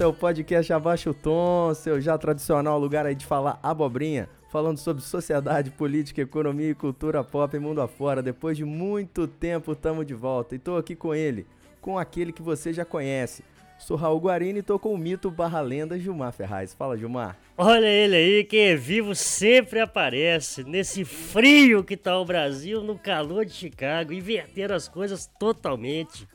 volta, é o podcast Abaixa o Tom, seu já tradicional lugar aí de falar abobrinha, falando sobre sociedade, política, economia e cultura pop e mundo afora. Depois de muito tempo, tamo de volta e tô aqui com ele, com aquele que você já conhece. Sou Raul Guarini e tô com o mito barra lenda Gilmar Ferraz. Fala, Gilmar. Olha ele aí, quem é vivo sempre aparece. Nesse frio que tá o Brasil, no calor de Chicago, inverter as coisas totalmente.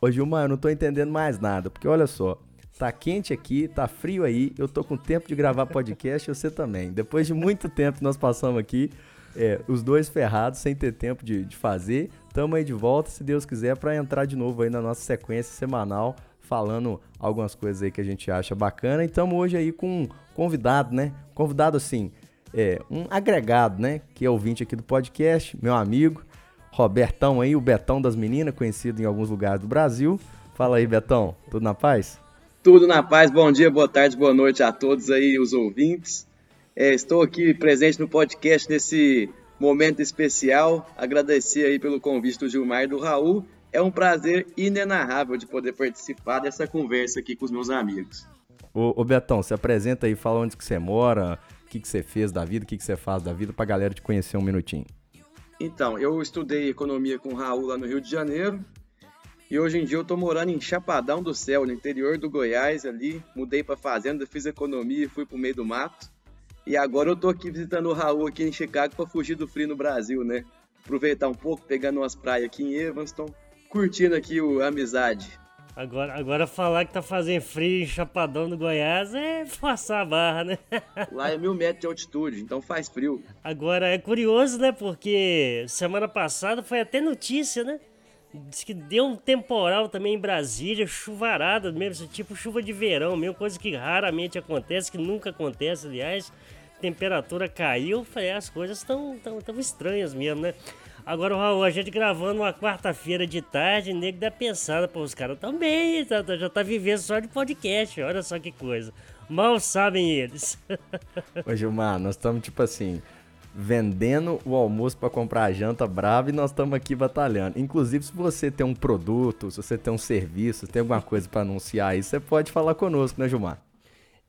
Ô Gilmar, eu não tô entendendo mais nada, porque olha só, tá quente aqui, tá frio aí, eu tô com tempo de gravar podcast e você também. Depois de muito tempo nós passamos aqui, é, os dois ferrados, sem ter tempo de, de fazer, tamo aí de volta, se Deus quiser, para entrar de novo aí na nossa sequência semanal falando algumas coisas aí que a gente acha bacana. E estamos hoje aí com um convidado, né? Convidado assim, é, um agregado, né? Que é ouvinte aqui do podcast, meu amigo, Robertão aí, o Betão das meninas, conhecido em alguns lugares do Brasil. Fala aí, Betão, tudo na paz? Tudo na paz, bom dia, boa tarde, boa noite a todos aí, os ouvintes. É, estou aqui presente no podcast nesse momento especial. Agradecer aí pelo convite do Gilmar e do Raul é um prazer inenarrável de poder participar dessa conversa aqui com os meus amigos. Ô, ô Betão, se apresenta aí, fala onde que você mora, o que, que você fez da vida, o que, que você faz da vida, pra galera te conhecer um minutinho. Então, eu estudei economia com o Raul lá no Rio de Janeiro, e hoje em dia eu tô morando em Chapadão do Céu, no interior do Goiás ali, mudei pra fazenda, fiz economia e fui pro meio do mato. E agora eu tô aqui visitando o Raul aqui em Chicago para fugir do frio no Brasil, né? Aproveitar um pouco, pegando umas praias aqui em Evanston curtindo aqui o Amizade. Agora, agora falar que tá fazendo frio em Chapadão do Goiás é forçar a barra, né? Lá é mil metros de altitude, então faz frio. Agora é curioso, né? Porque semana passada foi até notícia, né? Diz que deu um temporal também em Brasília, chuvarada mesmo, tipo chuva de verão, mesmo coisa que raramente acontece, que nunca acontece, aliás. Temperatura caiu, falei, as coisas estão tão, tão estranhas mesmo, né? Agora, Raul, a gente gravando uma quarta-feira de tarde, nego dá pensada, pô, os caras também, tá, tá, já tá vivendo só de podcast, olha só que coisa. Mal sabem eles. Ô Gilmar, nós estamos tipo assim, vendendo o almoço para comprar a janta brava e nós estamos aqui batalhando. Inclusive, se você tem um produto, se você tem um serviço, tem alguma coisa para anunciar aí, você pode falar conosco, né, Gilmar?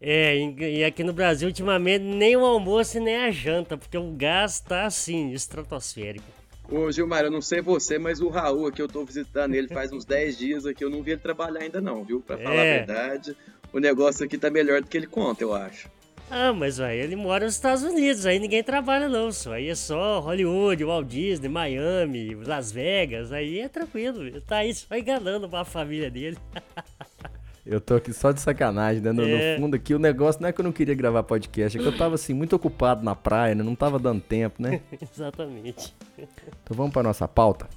É, e aqui no Brasil, ultimamente, nem o almoço nem a janta, porque o gás tá assim, estratosférico. Ô Gilmar, eu não sei você, mas o Raul aqui, eu tô visitando ele faz uns 10 dias aqui, eu não vi ele trabalhar ainda não, viu? Pra falar é. a verdade, o negócio aqui tá melhor do que ele conta, eu acho. Ah, mas aí ele mora nos Estados Unidos, aí ninguém trabalha não, só aí é só Hollywood, Walt Disney, Miami, Las Vegas, aí é tranquilo, ele tá aí só enganando a família dele. Eu tô aqui só de sacanagem, né? No, é. no, fundo aqui, o negócio não é que eu não queria gravar podcast, é que eu tava assim, muito ocupado na praia, né? Não tava dando tempo, né? Exatamente. Então vamos pra nossa pauta?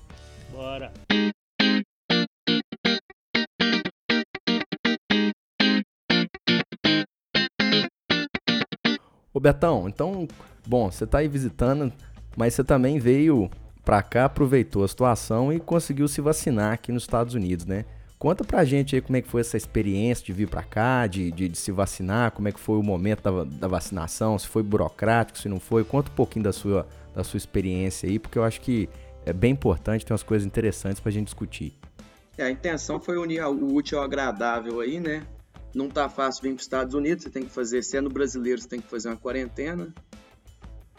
Bora. Ô Betão, então, bom, você tá aí visitando, mas você também veio pra cá, aproveitou a situação e conseguiu se vacinar aqui nos Estados Unidos, né? Conta pra gente aí como é que foi essa experiência de vir pra cá, de, de, de se vacinar, como é que foi o momento da, da, vacinação, se foi burocrático, se não foi. Conta um pouquinho da sua, da sua experiência aí, porque eu acho que é bem importante, tem umas coisas interessantes pra gente discutir. É, a intenção foi unir o útil ao agradável aí, né? Não tá fácil vir para os Estados Unidos, você tem que fazer, sendo brasileiro, você tem que fazer uma quarentena.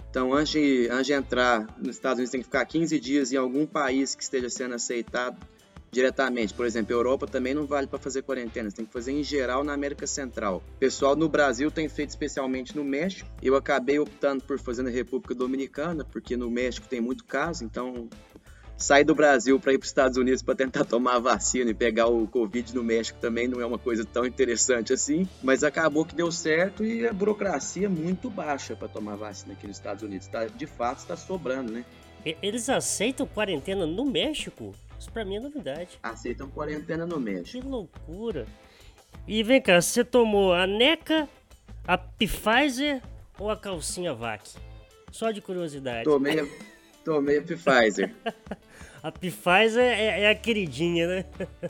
Então, antes de, antes de entrar nos Estados Unidos, tem que ficar 15 dias em algum país que esteja sendo aceitado diretamente. Por exemplo, Europa também não vale para fazer quarentena, você tem que fazer em geral na América Central. Pessoal no Brasil tem feito especialmente no México. Eu acabei optando por fazer na República Dominicana, porque no México tem muito caso, então sair do Brasil para ir para os Estados Unidos para tentar tomar a vacina e pegar o Covid no México também não é uma coisa tão interessante assim, mas acabou que deu certo e a burocracia é muito baixa para tomar vacina aqui nos Estados Unidos. Tá, de fato, está sobrando, né? Eles aceitam quarentena no México? Isso pra mim é novidade. Aceitam quarentena no México. Que loucura. E vem cá, você tomou a NECA, a Pfizer ou a calcinha VAC? Só de curiosidade. Tomei, tomei a Pfizer. a Pfizer é, é, a queridinha, né?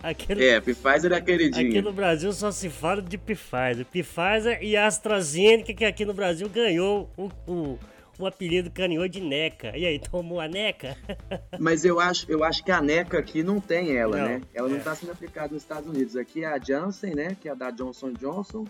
Aquele, é, Pfizer é a queridinha. Aqui no Brasil só se fala de Pfizer. Pfizer e AstraZeneca, que aqui no Brasil ganhou o, o, o apelido carinhou de NECA. E aí, tomou a NECA? Mas eu acho, eu acho que a NECA aqui não tem ela, não, né? Ela é. não está sendo aplicada nos Estados Unidos. Aqui é a Janssen, né? Que é a da Johnson Johnson,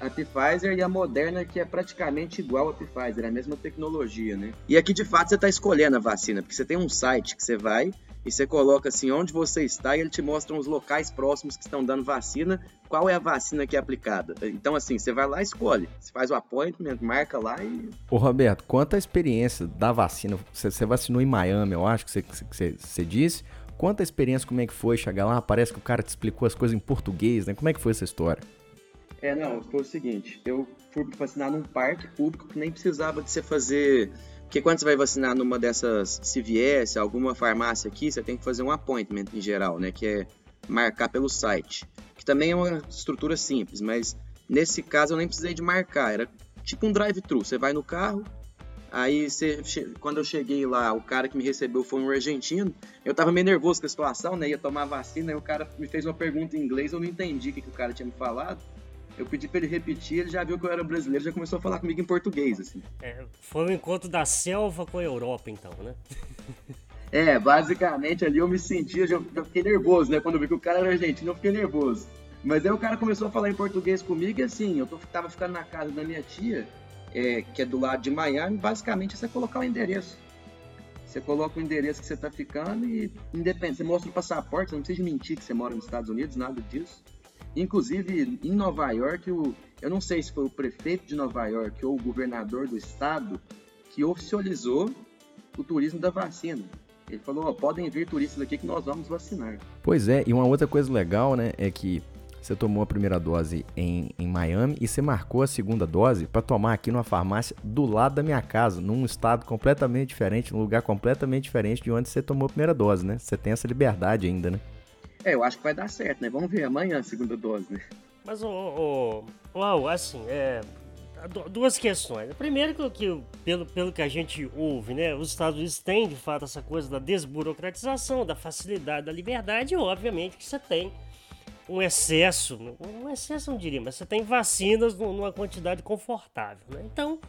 a Pfizer e a Moderna, que é praticamente igual a Pfizer, é a mesma tecnologia, né? E aqui, de fato, você está escolhendo a vacina, porque você tem um site que você vai e você coloca assim onde você está e ele te mostra os locais próximos que estão dando vacina, qual é a vacina que é aplicada. Então, assim, você vai lá e escolhe. Você faz o appointment, marca lá e. Ô, Roberto, quanto a experiência da vacina? Você, você vacinou em Miami, eu acho que você, que você, você disse. Quanto a experiência, como é que foi chegar lá? Parece que o cara te explicou as coisas em português, né? Como é que foi essa história? É, não, foi o seguinte, eu fui vacinar num parque público que nem precisava de você fazer porque quando você vai vacinar numa dessas CVS, alguma farmácia aqui, você tem que fazer um appointment em geral, né? Que é marcar pelo site. Que também é uma estrutura simples, mas nesse caso eu nem precisei de marcar. Era tipo um drive-thru. Você vai no carro, aí você, quando eu cheguei lá, o cara que me recebeu foi um argentino. Eu tava meio nervoso com a situação, né? Ia tomar vacina, e o cara me fez uma pergunta em inglês, eu não entendi o que, que o cara tinha me falado. Eu pedi pra ele repetir, ele já viu que eu era brasileiro, já começou a falar comigo em português, assim. É, foi um encontro da selva com a Europa, então, né? é, basicamente ali eu me sentia, já fiquei nervoso, né? Quando eu vi que o cara era argentino, eu fiquei nervoso. Mas aí o cara começou a falar em português comigo e assim, eu tava ficando na casa da minha tia, é, que é do lado de Miami, basicamente é você colocar o endereço. Você coloca o endereço que você tá ficando e independente, você mostra o passaporte, não precisa mentir que você mora nos Estados Unidos, nada disso. Inclusive, em Nova York, o, eu não sei se foi o prefeito de Nova York ou o governador do estado que oficializou o turismo da vacina. Ele falou, podem vir turistas aqui que nós vamos vacinar. Pois é, e uma outra coisa legal, né, é que você tomou a primeira dose em, em Miami e você marcou a segunda dose para tomar aqui numa farmácia do lado da minha casa, num estado completamente diferente, num lugar completamente diferente de onde você tomou a primeira dose, né? Você tem essa liberdade ainda, né? É, eu acho que vai dar certo, né? Vamos ver amanhã a segunda dose, né? Mas, o, o, assim, é, duas questões. Primeiro que, que, pelo, pelo que a gente ouve, né, os Estados Unidos têm de fato essa coisa da desburocratização, da facilidade, da liberdade, e obviamente que você tem um excesso, um excesso não diria, mas você tem vacinas numa quantidade confortável, né? Então,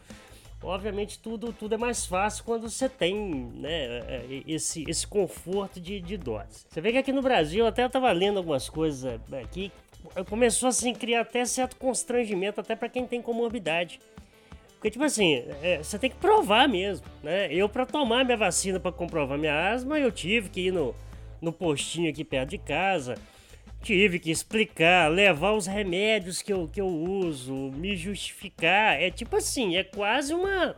obviamente tudo, tudo é mais fácil quando você tem né, é, é, esse, esse conforto de, de dose. Você vê que aqui no Brasil, até eu tava lendo algumas coisas aqui, começou assim, criar até certo constrangimento, até para quem tem comorbidade. Porque, tipo assim, é, você tem que provar mesmo, né? Eu, para tomar minha vacina para comprovar minha asma, eu tive que ir no, no postinho aqui perto de casa tive que explicar, levar os remédios que eu, que eu uso, me justificar. É tipo assim, é quase uma,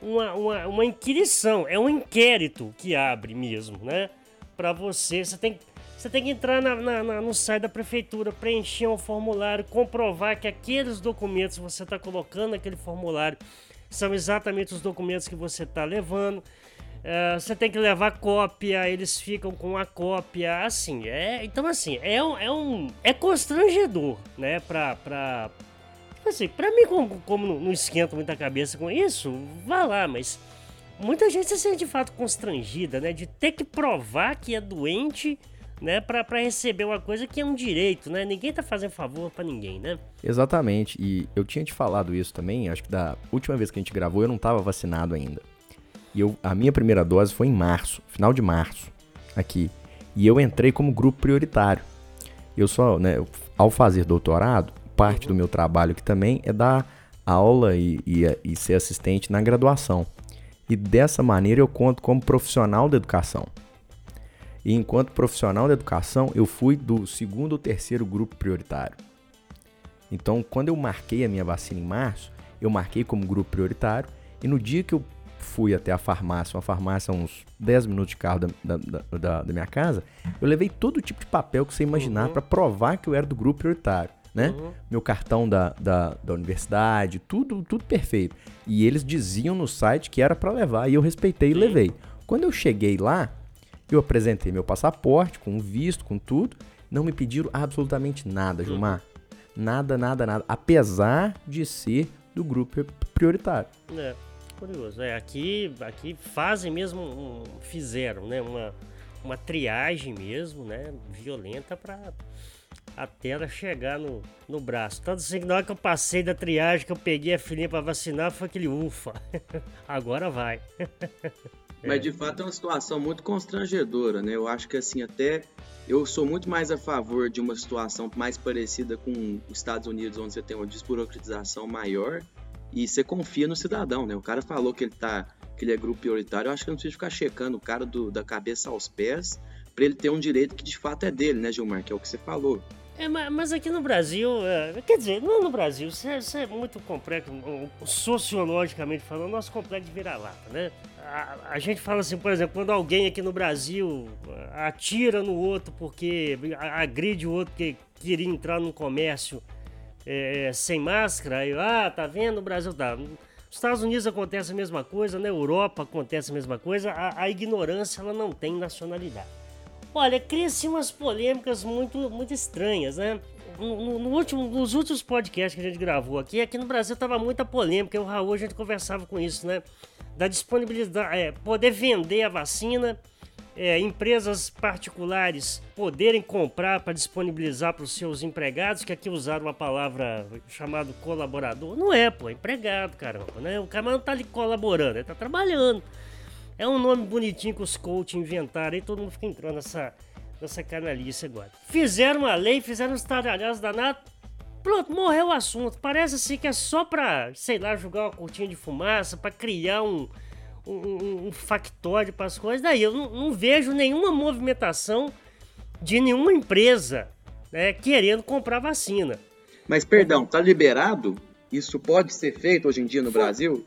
uma, uma, uma inquirição, é um inquérito que abre mesmo, né? Para você, você tem, você tem que entrar na, na, na, no site da prefeitura, preencher um formulário, comprovar que aqueles documentos que você está colocando naquele formulário são exatamente os documentos que você está levando. Uh, você tem que levar cópia, eles ficam com a cópia, assim, é, então assim, é um, é um, é constrangedor, né, pra, pra, tipo assim, pra mim como, como não, não esquenta muita cabeça com isso, vá lá, mas muita gente se sente de fato constrangida, né, de ter que provar que é doente, né, pra, pra receber uma coisa que é um direito, né, ninguém tá fazendo favor para ninguém, né. Exatamente, e eu tinha te falado isso também, acho que da última vez que a gente gravou eu não tava vacinado ainda. E eu, a minha primeira dose foi em março, final de março, aqui. E eu entrei como grupo prioritário. Eu só, né, ao fazer doutorado, parte do meu trabalho aqui também é dar aula e, e, e ser assistente na graduação. E dessa maneira eu conto como profissional da educação. E enquanto profissional da educação, eu fui do segundo ou terceiro grupo prioritário. Então, quando eu marquei a minha vacina em março, eu marquei como grupo prioritário. E no dia que eu fui até a farmácia, uma farmácia a uns 10 minutos de carro da, da, da, da minha casa, eu levei todo tipo de papel que você imaginar uhum. para provar que eu era do grupo prioritário. Né? Uhum. Meu cartão da, da, da, universidade, tudo, tudo perfeito. E eles diziam no site que era para levar, e eu respeitei Sim. e levei. Quando eu cheguei lá, eu apresentei meu passaporte, com visto, com tudo. Não me pediram absolutamente nada, uhum. Gilmar. Nada, nada, nada. Apesar de ser do grupo prioritário. É curioso. É, aqui, aqui fazem mesmo, um, fizeram, né, uma, uma triagem mesmo, né, violenta para até ela chegar no, no braço. Tanto assim que na hora que eu passei da triagem, que eu peguei a filhinha pra vacinar, foi aquele ufa. Agora vai. Mas de fato é uma situação muito constrangedora, né? Eu acho que assim, até eu sou muito mais a favor de uma situação mais parecida com os Estados Unidos, onde você tem uma desburocratização maior e você confia no cidadão, né? O cara falou que ele tá, que ele é grupo prioritário, eu acho que não precisa ficar checando o cara do, da cabeça aos pés para ele ter um direito que de fato é dele, né, Gilmar? Que é o que você falou. É, mas aqui no Brasil, é, quer dizer, não no Brasil, isso é, isso é muito complexo, sociologicamente falando, nosso complexo de vira-lata, né? A, a, gente fala assim, por exemplo, quando alguém aqui no Brasil atira no outro porque agride o outro que queria entrar num comércio é, sem máscara, aí, ah, tá vendo, o Brasil tá. Nos Estados Unidos acontece a mesma coisa, na Europa acontece a mesma coisa, a, a ignorância ela não tem nacionalidade. Olha, cria-se umas polêmicas muito, muito estranhas, né? No, no, último, nos últimos podcasts que a gente gravou aqui, aqui no Brasil tava muita polêmica, o Raul a gente conversava com isso, né? Da disponibilidade, é, poder vender a vacina, é, empresas particulares poderem comprar para disponibilizar para os seus empregados, que aqui usaram uma palavra chamada colaborador. Não é, pô, é empregado, caramba, né? O cara não tá ali colaborando, ele tá trabalhando. É um nome bonitinho que os coaches inventaram e todo mundo fica entrando nessa, nessa canalice agora. Fizeram uma lei, fizeram uns taralhados danados. Pronto, morreu o assunto. Parece assim que é só pra, sei lá, jogar uma cortina de fumaça, para criar um, um, um factório para as coisas. Daí eu não, não, vejo nenhuma movimentação de nenhuma empresa né, querendo comprar vacina. Mas perdão, tá liberado? Isso pode ser feito hoje em dia no Foi. Brasil?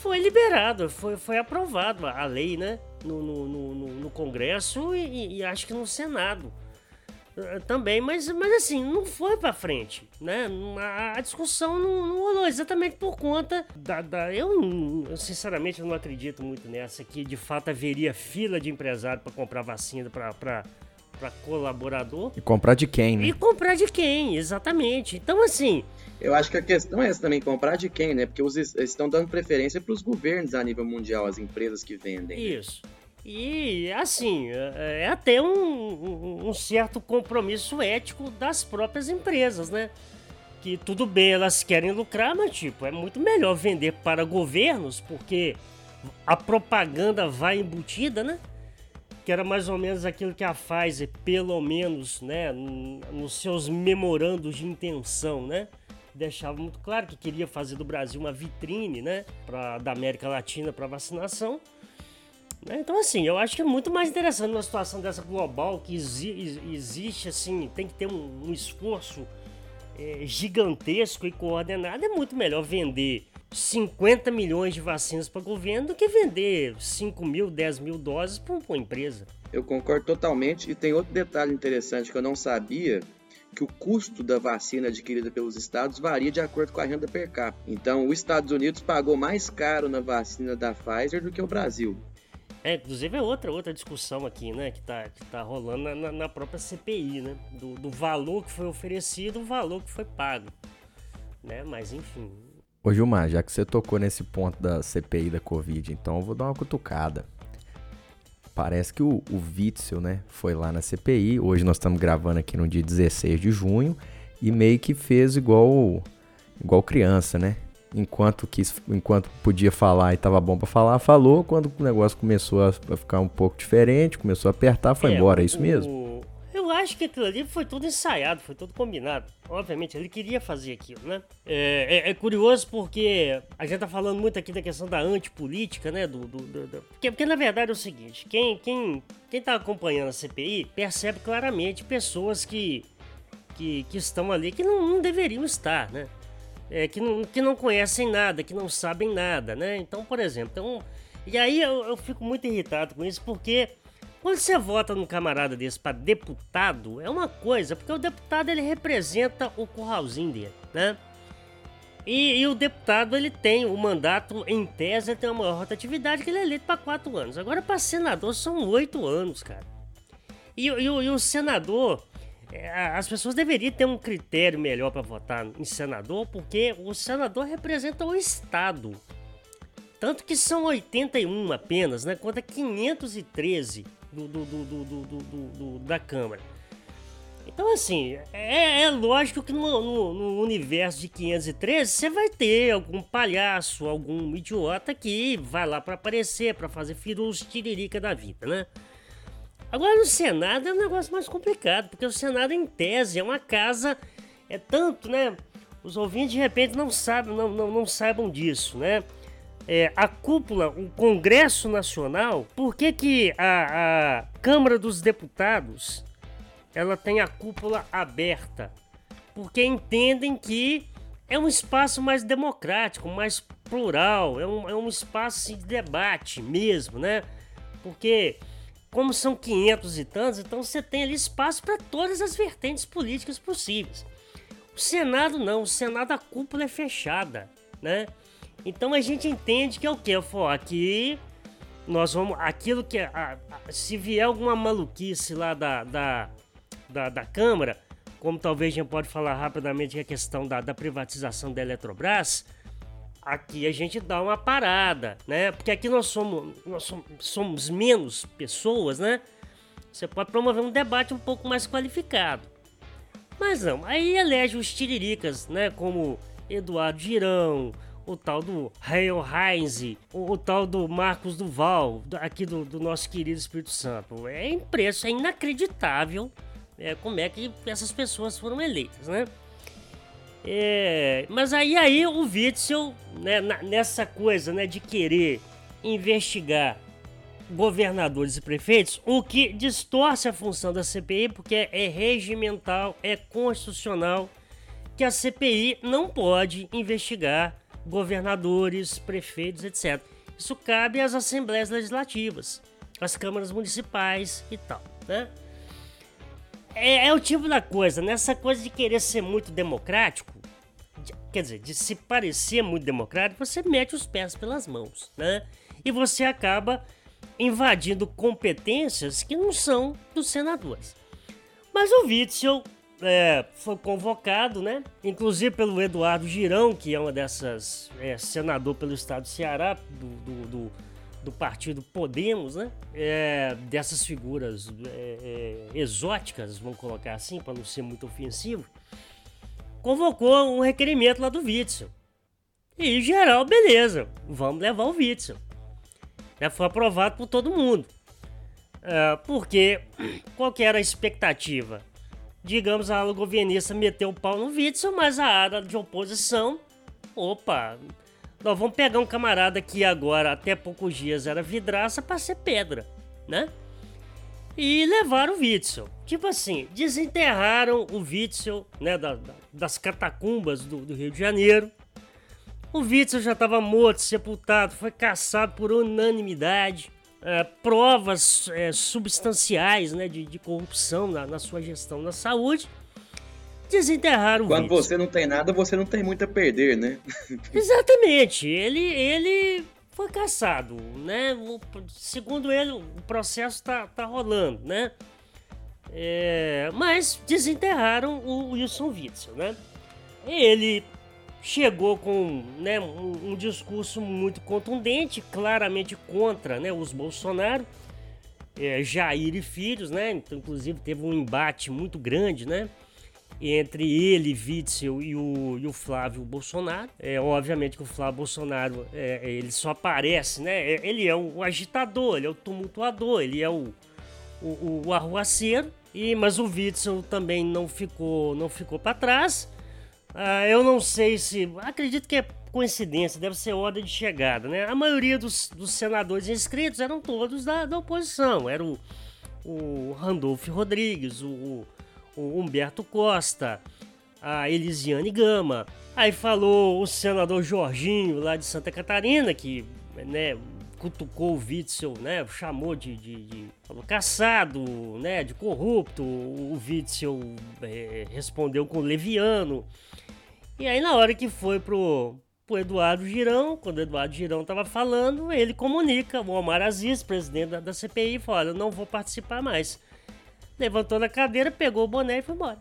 foi liberado, foi, foi aprovado a lei, né? No, no, no, no Congresso e, e, acho que no Senado também, mas, mas assim, não foi para frente, né? A, a discussão não, não, rolou exatamente por conta da. da eu, eu, sinceramente, não acredito muito nessa, que de fato haveria fila de empresário para comprar vacina para para colaborador. E comprar de quem, né? E comprar de quem, exatamente. Então, assim, eu acho que a questão é essa também, comprar de quem, né? Porque eles estão dando preferência para os governos a nível mundial, as empresas que vendem. Né? E, assim, é, é até um, um, certo compromisso ético das próprias empresas, né? Que tudo bem, elas querem lucrar, mas, tipo, é muito melhor vender para governos, porque a propaganda vai embutida, né? Que era mais ou menos aquilo que a Pfizer, pelo menos, né, nos seus memorandos de intenção, né? deixava muito claro que queria fazer do Brasil uma vitrine, né, pra, da América Latina para vacinação. Né? Então, assim, eu acho que é muito mais interessante uma situação dessa global que exi existe, assim, tem que ter um, um esforço é, gigantesco e coordenado. É muito melhor vender 50 milhões de vacinas para o governo do que vender 5 mil, 10 mil doses para uma empresa. Eu concordo totalmente. E tem outro detalhe interessante que eu não sabia que o custo da vacina adquirida pelos estados varia de acordo com a renda per capita. Então, os Estados Unidos pagou mais caro na vacina da Pfizer do que o Brasil. É, inclusive é outra, outra discussão aqui, né, que tá, que tá rolando na, na própria CPI, né, do, do valor que foi oferecido, o valor que foi pago, né, mas enfim. Ô Gilmar, já que você tocou nesse ponto da CPI da Covid, então eu vou dar uma cutucada. Parece que o, o Witzel, né, foi lá na CPI. Hoje nós estamos gravando aqui no dia 16 de junho e meio que fez igual igual criança, né? Enquanto quis, enquanto podia falar e estava bom para falar, falou. Quando o negócio começou a, ficar um pouco diferente, começou a apertar, foi é, embora. É isso mesmo? Eu acho que aquilo ali foi tudo ensaiado, foi tudo combinado. Obviamente, ele queria fazer aquilo, né? É, é, é curioso porque a gente tá falando muito aqui da questão da antipolítica, né? Do, do, do, do... Porque, porque, na verdade é o seguinte: quem, quem, quem tá acompanhando a CPI percebe claramente pessoas que, que, que estão ali que não, não deveriam estar, né? É, que, não, que não conhecem nada, que não sabem nada, né? Então, por exemplo, então, e aí eu, eu fico muito irritado com isso porque quando você vota num camarada desse para deputado, é uma coisa, porque o deputado ele representa o curralzinho dele, né? E, e, o deputado ele tem o mandato, em tese, tem uma maior rotatividade que ele é eleito para quatro anos. Agora, para senador, são oito anos, cara. E, e, e o senador, as pessoas deveriam ter um critério melhor para votar em senador, porque o senador representa o Estado. Tanto que são 81 apenas, né? Conta 513 do, do, do, da Câmara. Então, assim, é, é lógico que no, no, no, universo de 513 você vai ter algum palhaço, algum idiota que vai lá para aparecer, para fazer firus tiririca da vida, né? Agora, no Senado é um negócio mais complicado, porque o Senado, em tese, é uma casa. É tanto, né? Os ouvintes de repente não sabem, não, não, não saibam disso, né? É, a cúpula, o Congresso Nacional, por que, que a, a Câmara dos Deputados ela tem a cúpula aberta? Porque entendem que é um espaço mais democrático, mais plural, é um, é um espaço assim, de debate mesmo, né? Porque como são 500 e tantos, então você tem ali espaço para todas as vertentes políticas possíveis. O Senado não, o Senado a cúpula é fechada, né? Então a gente entende que é o que? Eu falo, aqui nós vamos. Aquilo que. A, a, se vier alguma maluquice lá da, da, da, da, Câmara, como talvez a gente pode falar rapidamente que é a questão da, da privatização da Eletrobras, aqui a gente dá uma parada, né? Porque aqui nós somos, nós somos, menos pessoas, né? Você pode promover um debate um pouco mais qualificado. Mas não, aí elege os tiriricas, né? Como Eduardo Girão, o tal do Hale Heinz, o, o, tal do Marcos Duval, aqui do, do, nosso querido Espírito Santo. É impresso, é inacreditável é, como é que essas pessoas foram eleitas, né? É, mas aí, aí o Witzel, né, nessa coisa né, de querer investigar governadores e prefeitos, o que distorce a função da CPI, porque é regimental, é constitucional, que a CPI não pode investigar governadores, prefeitos, etc. Isso cabe às assembleias legislativas, às câmaras municipais e tal, né? É, é, o tipo da coisa, nessa né? coisa de querer ser muito democrático, de, quer dizer, de se parecer muito democrático, você mete os pés pelas mãos, né? E você acaba invadindo competências que não são dos senadores. Mas o Witzel é, foi convocado, né? Inclusive pelo Eduardo Girão, que é uma dessas é, senador pelo estado do Ceará, do, do, do, do partido Podemos, né? É, dessas figuras é, é, exóticas, vamos colocar assim, para não ser muito ofensivo, convocou um requerimento lá do Witzel. E geral, beleza, vamos levar o Witzel. É, foi aprovado por todo mundo. É, porque qual que era a expectativa? digamos, a ala governista meteu o pau no Witzel, mas a área de oposição, opa, nós vamos pegar um camarada que agora, até poucos dias, era vidraça para ser pedra, né? E levaram o Witzel. Tipo assim, desenterraram o Witzel, né, da, da, das catacumbas do, do Rio de Janeiro. O Witzel já estava morto, sepultado, foi caçado por unanimidade é, provas é, substanciais né, de, de corrupção na, na, sua gestão da saúde, desenterraram o Quando você não tem nada, você não tem muito a perder, né? Exatamente. Ele, ele foi caçado, né? O, segundo ele, o processo tá, tá rolando, né? É, mas desenterraram o Wilson Witzel, né? Ele chegou com né, um, um, discurso muito contundente, claramente contra né, os Bolsonaro, é, Jair e filhos, né? Então, inclusive teve um embate muito grande, né? Entre ele, Witzel e o, e o Flávio Bolsonaro. É, obviamente que o Flávio Bolsonaro é, ele só aparece, né? É, ele é o agitador, ele é o tumultuador, ele é o, o, o arruaceiro. E, mas o Witzel também não ficou, não ficou para trás. Ah, eu não sei se. Acredito que é coincidência, deve ser ordem de chegada, né? A maioria dos, dos senadores inscritos eram todos da, da oposição. Era o, o Randolfo Rodrigues, o, o Humberto Costa, a Elisiane Gama. Aí falou o senador Jorginho, lá de Santa Catarina, que né, cutucou o Witzel, né? Chamou de, de, de falou caçado, né? De corrupto. O Witzel é, respondeu com leviano. E aí na hora que foi pro, pro Eduardo Girão, quando o Eduardo Girão tava falando, ele comunica, o Omar Aziz, presidente da, da CPI, eu não vou participar mais. Levantou na cadeira, pegou o boné e foi embora.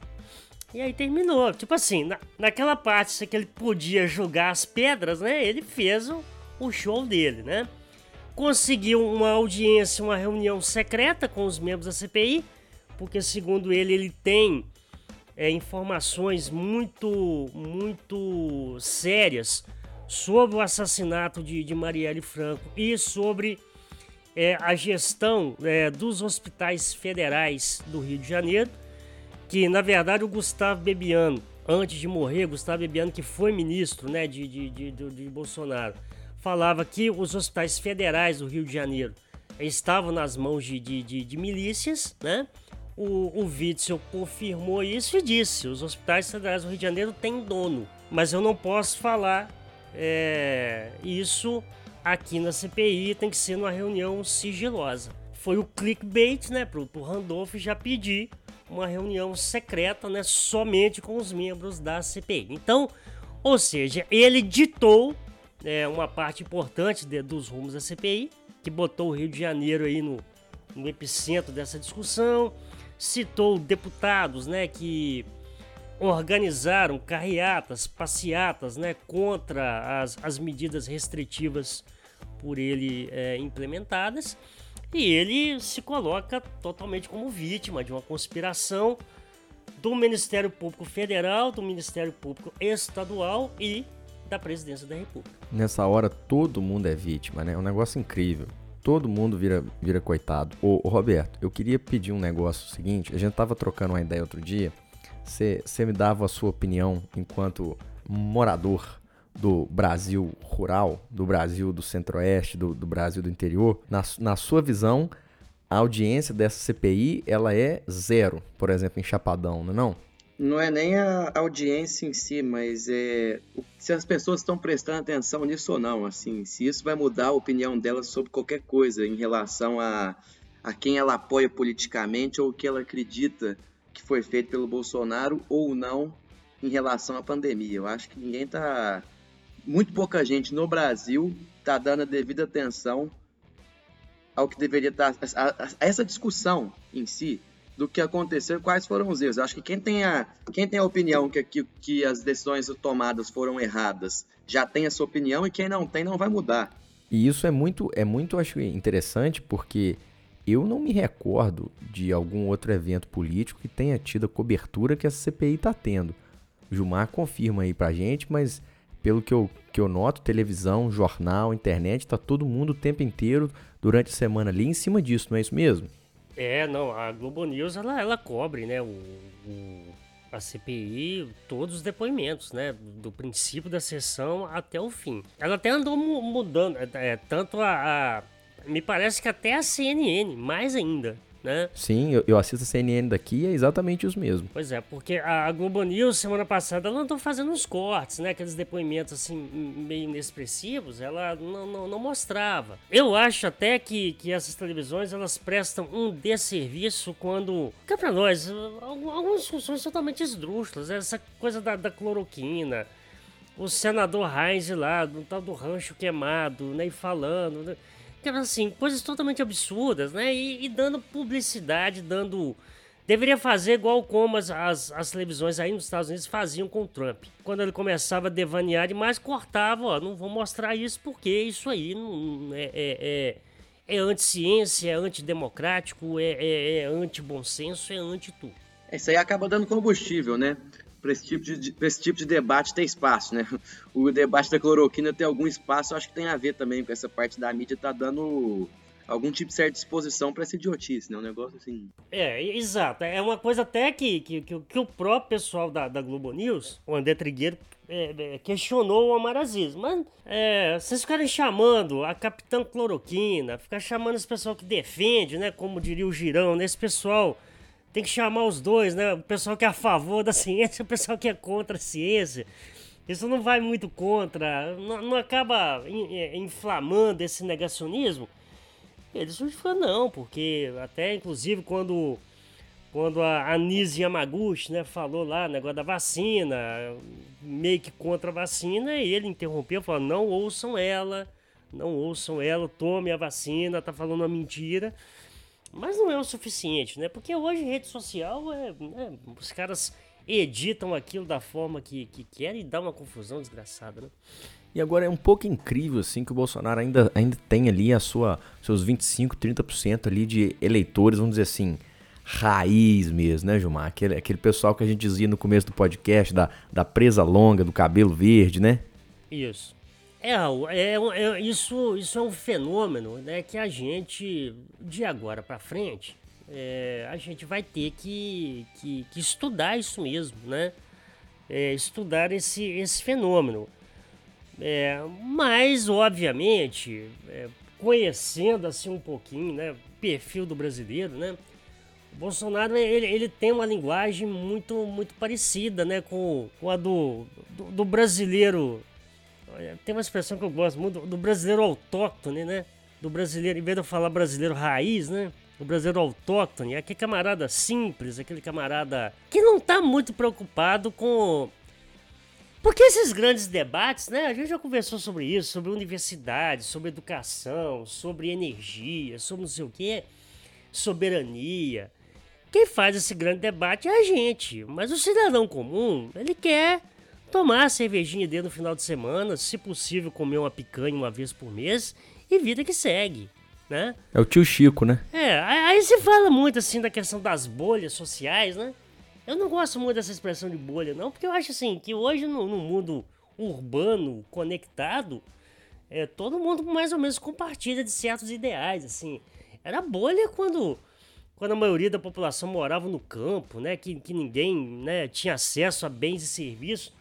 E aí terminou. Tipo assim, na, naquela parte que ele podia jogar as pedras, né? Ele fez o, o show dele, né? conseguiu uma audiência, uma reunião secreta com os membros da CPI, porque segundo ele ele tem é, informações muito, muito sérias sobre o assassinato de, de Marielle Franco e sobre é, a gestão é, dos hospitais federais do Rio de Janeiro, que na verdade o Gustavo Bebiano, antes de morrer, Gustavo Bebiano, que foi ministro né, de, de, de, de, Bolsonaro, falava que os hospitais federais do Rio de Janeiro estavam nas mãos de, de, de, de milícias, né? O, o Witzel confirmou isso e disse: os hospitais federais do Rio de Janeiro têm dono, mas eu não posso falar é, isso aqui na CPI, tem que ser numa reunião sigilosa. Foi o clickbait, né, pro, pro Randolph já pedir uma reunião secreta, né, somente com os membros da CPI. Então, ou seja, ele ditou é, uma parte importante de, dos rumos da CPI, que botou o Rio de Janeiro aí no, no epicentro dessa discussão citou deputados né, que organizaram carreatas, passeatas né, contra as, as medidas restritivas por ele é, implementadas. E ele se coloca totalmente como vítima de uma conspiração do Ministério Público Federal, do Ministério Público Estadual e da Presidência da República. Nessa hora todo mundo é vítima, né? É um negócio incrível todo mundo vira, vira coitado. Ô, ô, Roberto, eu queria pedir um negócio seguinte. A gente tava trocando uma ideia outro dia. Você me dava a sua opinião enquanto morador do Brasil rural, do Brasil do centro-oeste, do, do, Brasil do interior. Na, na sua visão, a audiência dessa CPI ela é zero, por exemplo, em Chapadão, não é não? não é nem a audiência em si, mas é se as pessoas estão prestando atenção nisso ou não, assim, se isso vai mudar a opinião delas sobre qualquer coisa em relação a, a quem ela apoia politicamente ou o que ela acredita que foi feito pelo Bolsonaro ou não em relação à pandemia. Eu acho que ninguém tá muito pouca gente no Brasil tá dando a devida atenção ao que deveria estar tá, essa discussão em si do que aconteceu quais foram os erros. Eu acho que quem tem a, quem tem a opinião que, que, que as decisões tomadas foram erradas já tem a sua opinião e quem não tem não vai mudar. E isso é muito, é muito acho interessante porque eu não me recordo de algum outro evento político que tenha tido a cobertura que a CPI está tendo. O Gilmar confirma aí pra gente, mas pelo que eu, que eu noto, televisão, jornal, internet, tá todo mundo o tempo inteiro, durante a semana ali, em cima disso, não é isso mesmo? É, não, a Globo News ela, ela cobre, né, o, o, a CPI, todos os depoimentos, né, do princípio da sessão até o fim. Ela até andou mudando, é, é, tanto a, a, Me parece que até a CNN, mais ainda né? Sim, eu, eu assisto a CNN daqui e é exatamente os mesmos. Pois é, porque a Globo News, semana passada, ela andou fazendo uns cortes, né? Aqueles depoimentos, assim, meio inexpressivos, ela não, não, não, mostrava. Eu acho até que, que essas televisões, elas prestam um desserviço quando... Cá pra nós, algumas discussões totalmente esdrúxulas, essa coisa da, da cloroquina, o senador Heinz lá, do tal do rancho queimado, né? E falando... Né? Assim, coisas totalmente absurdas, né? E, e, dando publicidade, dando. Deveria fazer igual como as, as, as, televisões aí nos Estados Unidos faziam com o Trump. Quando ele começava a devanear demais, cortava, ó, não vou mostrar isso porque isso aí não, é, é, é, é anti-ciência, é antidemocrático, é, é, é anti-bom senso, é anti-tudo. Isso aí acaba dando combustível, né? Para esse, tipo de, esse tipo de debate ter espaço, né? O debate da cloroquina tem algum espaço, acho que tem a ver também com essa parte da mídia tá dando algum tipo de certa disposição para essa idiotice, né? Um negócio assim. É, exato. É uma coisa até que, que, que, que o próprio pessoal da, da Globo News, o André Trigueiro, é, é, questionou o amarazismo. Mas é, vocês ficarem chamando a Capitã Cloroquina, ficar chamando esse pessoal que defende, né? Como diria o Girão, né? Esse pessoal tem que chamar os dois, né? O pessoal que é a favor da ciência o pessoal que é contra a ciência. Isso não vai muito contra, não, não acaba é, inflamando esse negacionismo. Eles justificam não, porque até inclusive quando quando a Anise Yamaguchi, né, falou lá, negócio da vacina, meio que contra a vacina, e ele interrompeu, falou: "Não ouçam ela, não ouçam ela, tome a vacina, tá falando uma mentira". Mas não é o suficiente, né? Porque hoje rede social é. Né? os caras editam aquilo da forma que, que querem e dá uma confusão desgraçada, né? E agora é um pouco incrível assim que o Bolsonaro ainda, ainda tem ali a sua seus 25, 30% ali de eleitores, vamos dizer assim, raiz mesmo, né, Gilmar? Aquele, aquele pessoal que a gente dizia no começo do podcast, da, da presa longa, do cabelo verde, né? Isso. É, é, é, isso, isso é um fenômeno né, que a gente, de agora para frente, é, a gente vai ter que, que, que estudar isso mesmo, né? É, estudar esse, esse fenômeno. É, mas, obviamente, é, conhecendo assim um pouquinho né, o perfil do brasileiro, né? O Bolsonaro ele, ele tem uma linguagem muito, muito parecida né, com, com a do, do, do brasileiro tem uma expressão que eu gosto muito, do brasileiro autóctone, né? Do brasileiro, em vez de eu falar brasileiro raiz, né? O brasileiro autóctone, aquele camarada simples, aquele camarada que não tá muito preocupado com. Porque esses grandes debates, né? A gente já conversou sobre isso, sobre universidade, sobre educação, sobre energia, sobre não sei o quê, soberania. Quem faz esse grande debate é a gente, mas o cidadão comum, ele quer tomar a cervejinha dele no final de semana, se possível comer uma picanha uma vez por mês e vida que segue, né? É o tio Chico, né? É, aí se fala muito assim da questão das bolhas sociais, né? Eu não gosto muito dessa expressão de bolha, não, porque eu acho assim que hoje no, no mundo urbano, conectado, é, todo mundo mais ou menos compartilha de certos ideais, assim. Era bolha quando quando a maioria da população morava no campo, né, que, que ninguém né, tinha acesso a bens e serviços.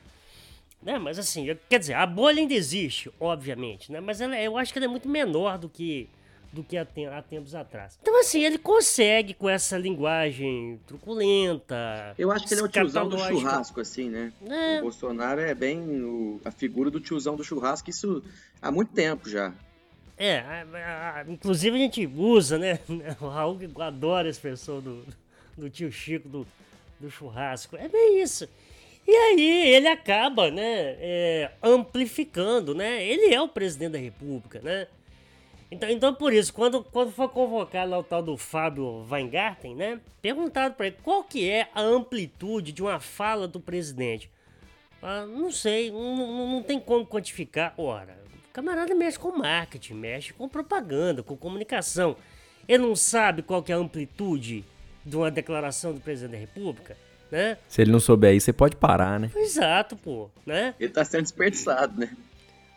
Né? Mas assim, quer dizer, a bolha ainda existe, obviamente, né? Mas ela, eu acho que ela é muito menor do que do que há, tempos atrás. Então, assim, ele consegue com essa linguagem truculenta. Eu acho que ele é o tiozão do churrasco, assim, né? É. O Bolsonaro é bem o, a figura do tiozão do churrasco, isso há muito tempo já. É, a, a, inclusive a gente usa, né? O Raul adora a expressão do, do tio Chico do, do churrasco. É bem isso. E aí ele acaba, né, é, amplificando, né? Ele é o presidente da República, né? Então, então por isso, quando, quando foi convocado lá o tal do Fábio Weingarten, né? Perguntado para ele qual que é a amplitude de uma fala do presidente. Ah, não sei, não, não, não tem como quantificar. Ora, o camarada mexe com marketing, mexe com propaganda, com comunicação. Ele não sabe qual que é a amplitude de uma declaração do presidente da República? Né? Se ele não souber aí, você pode parar, né? Exato, pô, né? Ele tá sendo desperdiçado, né?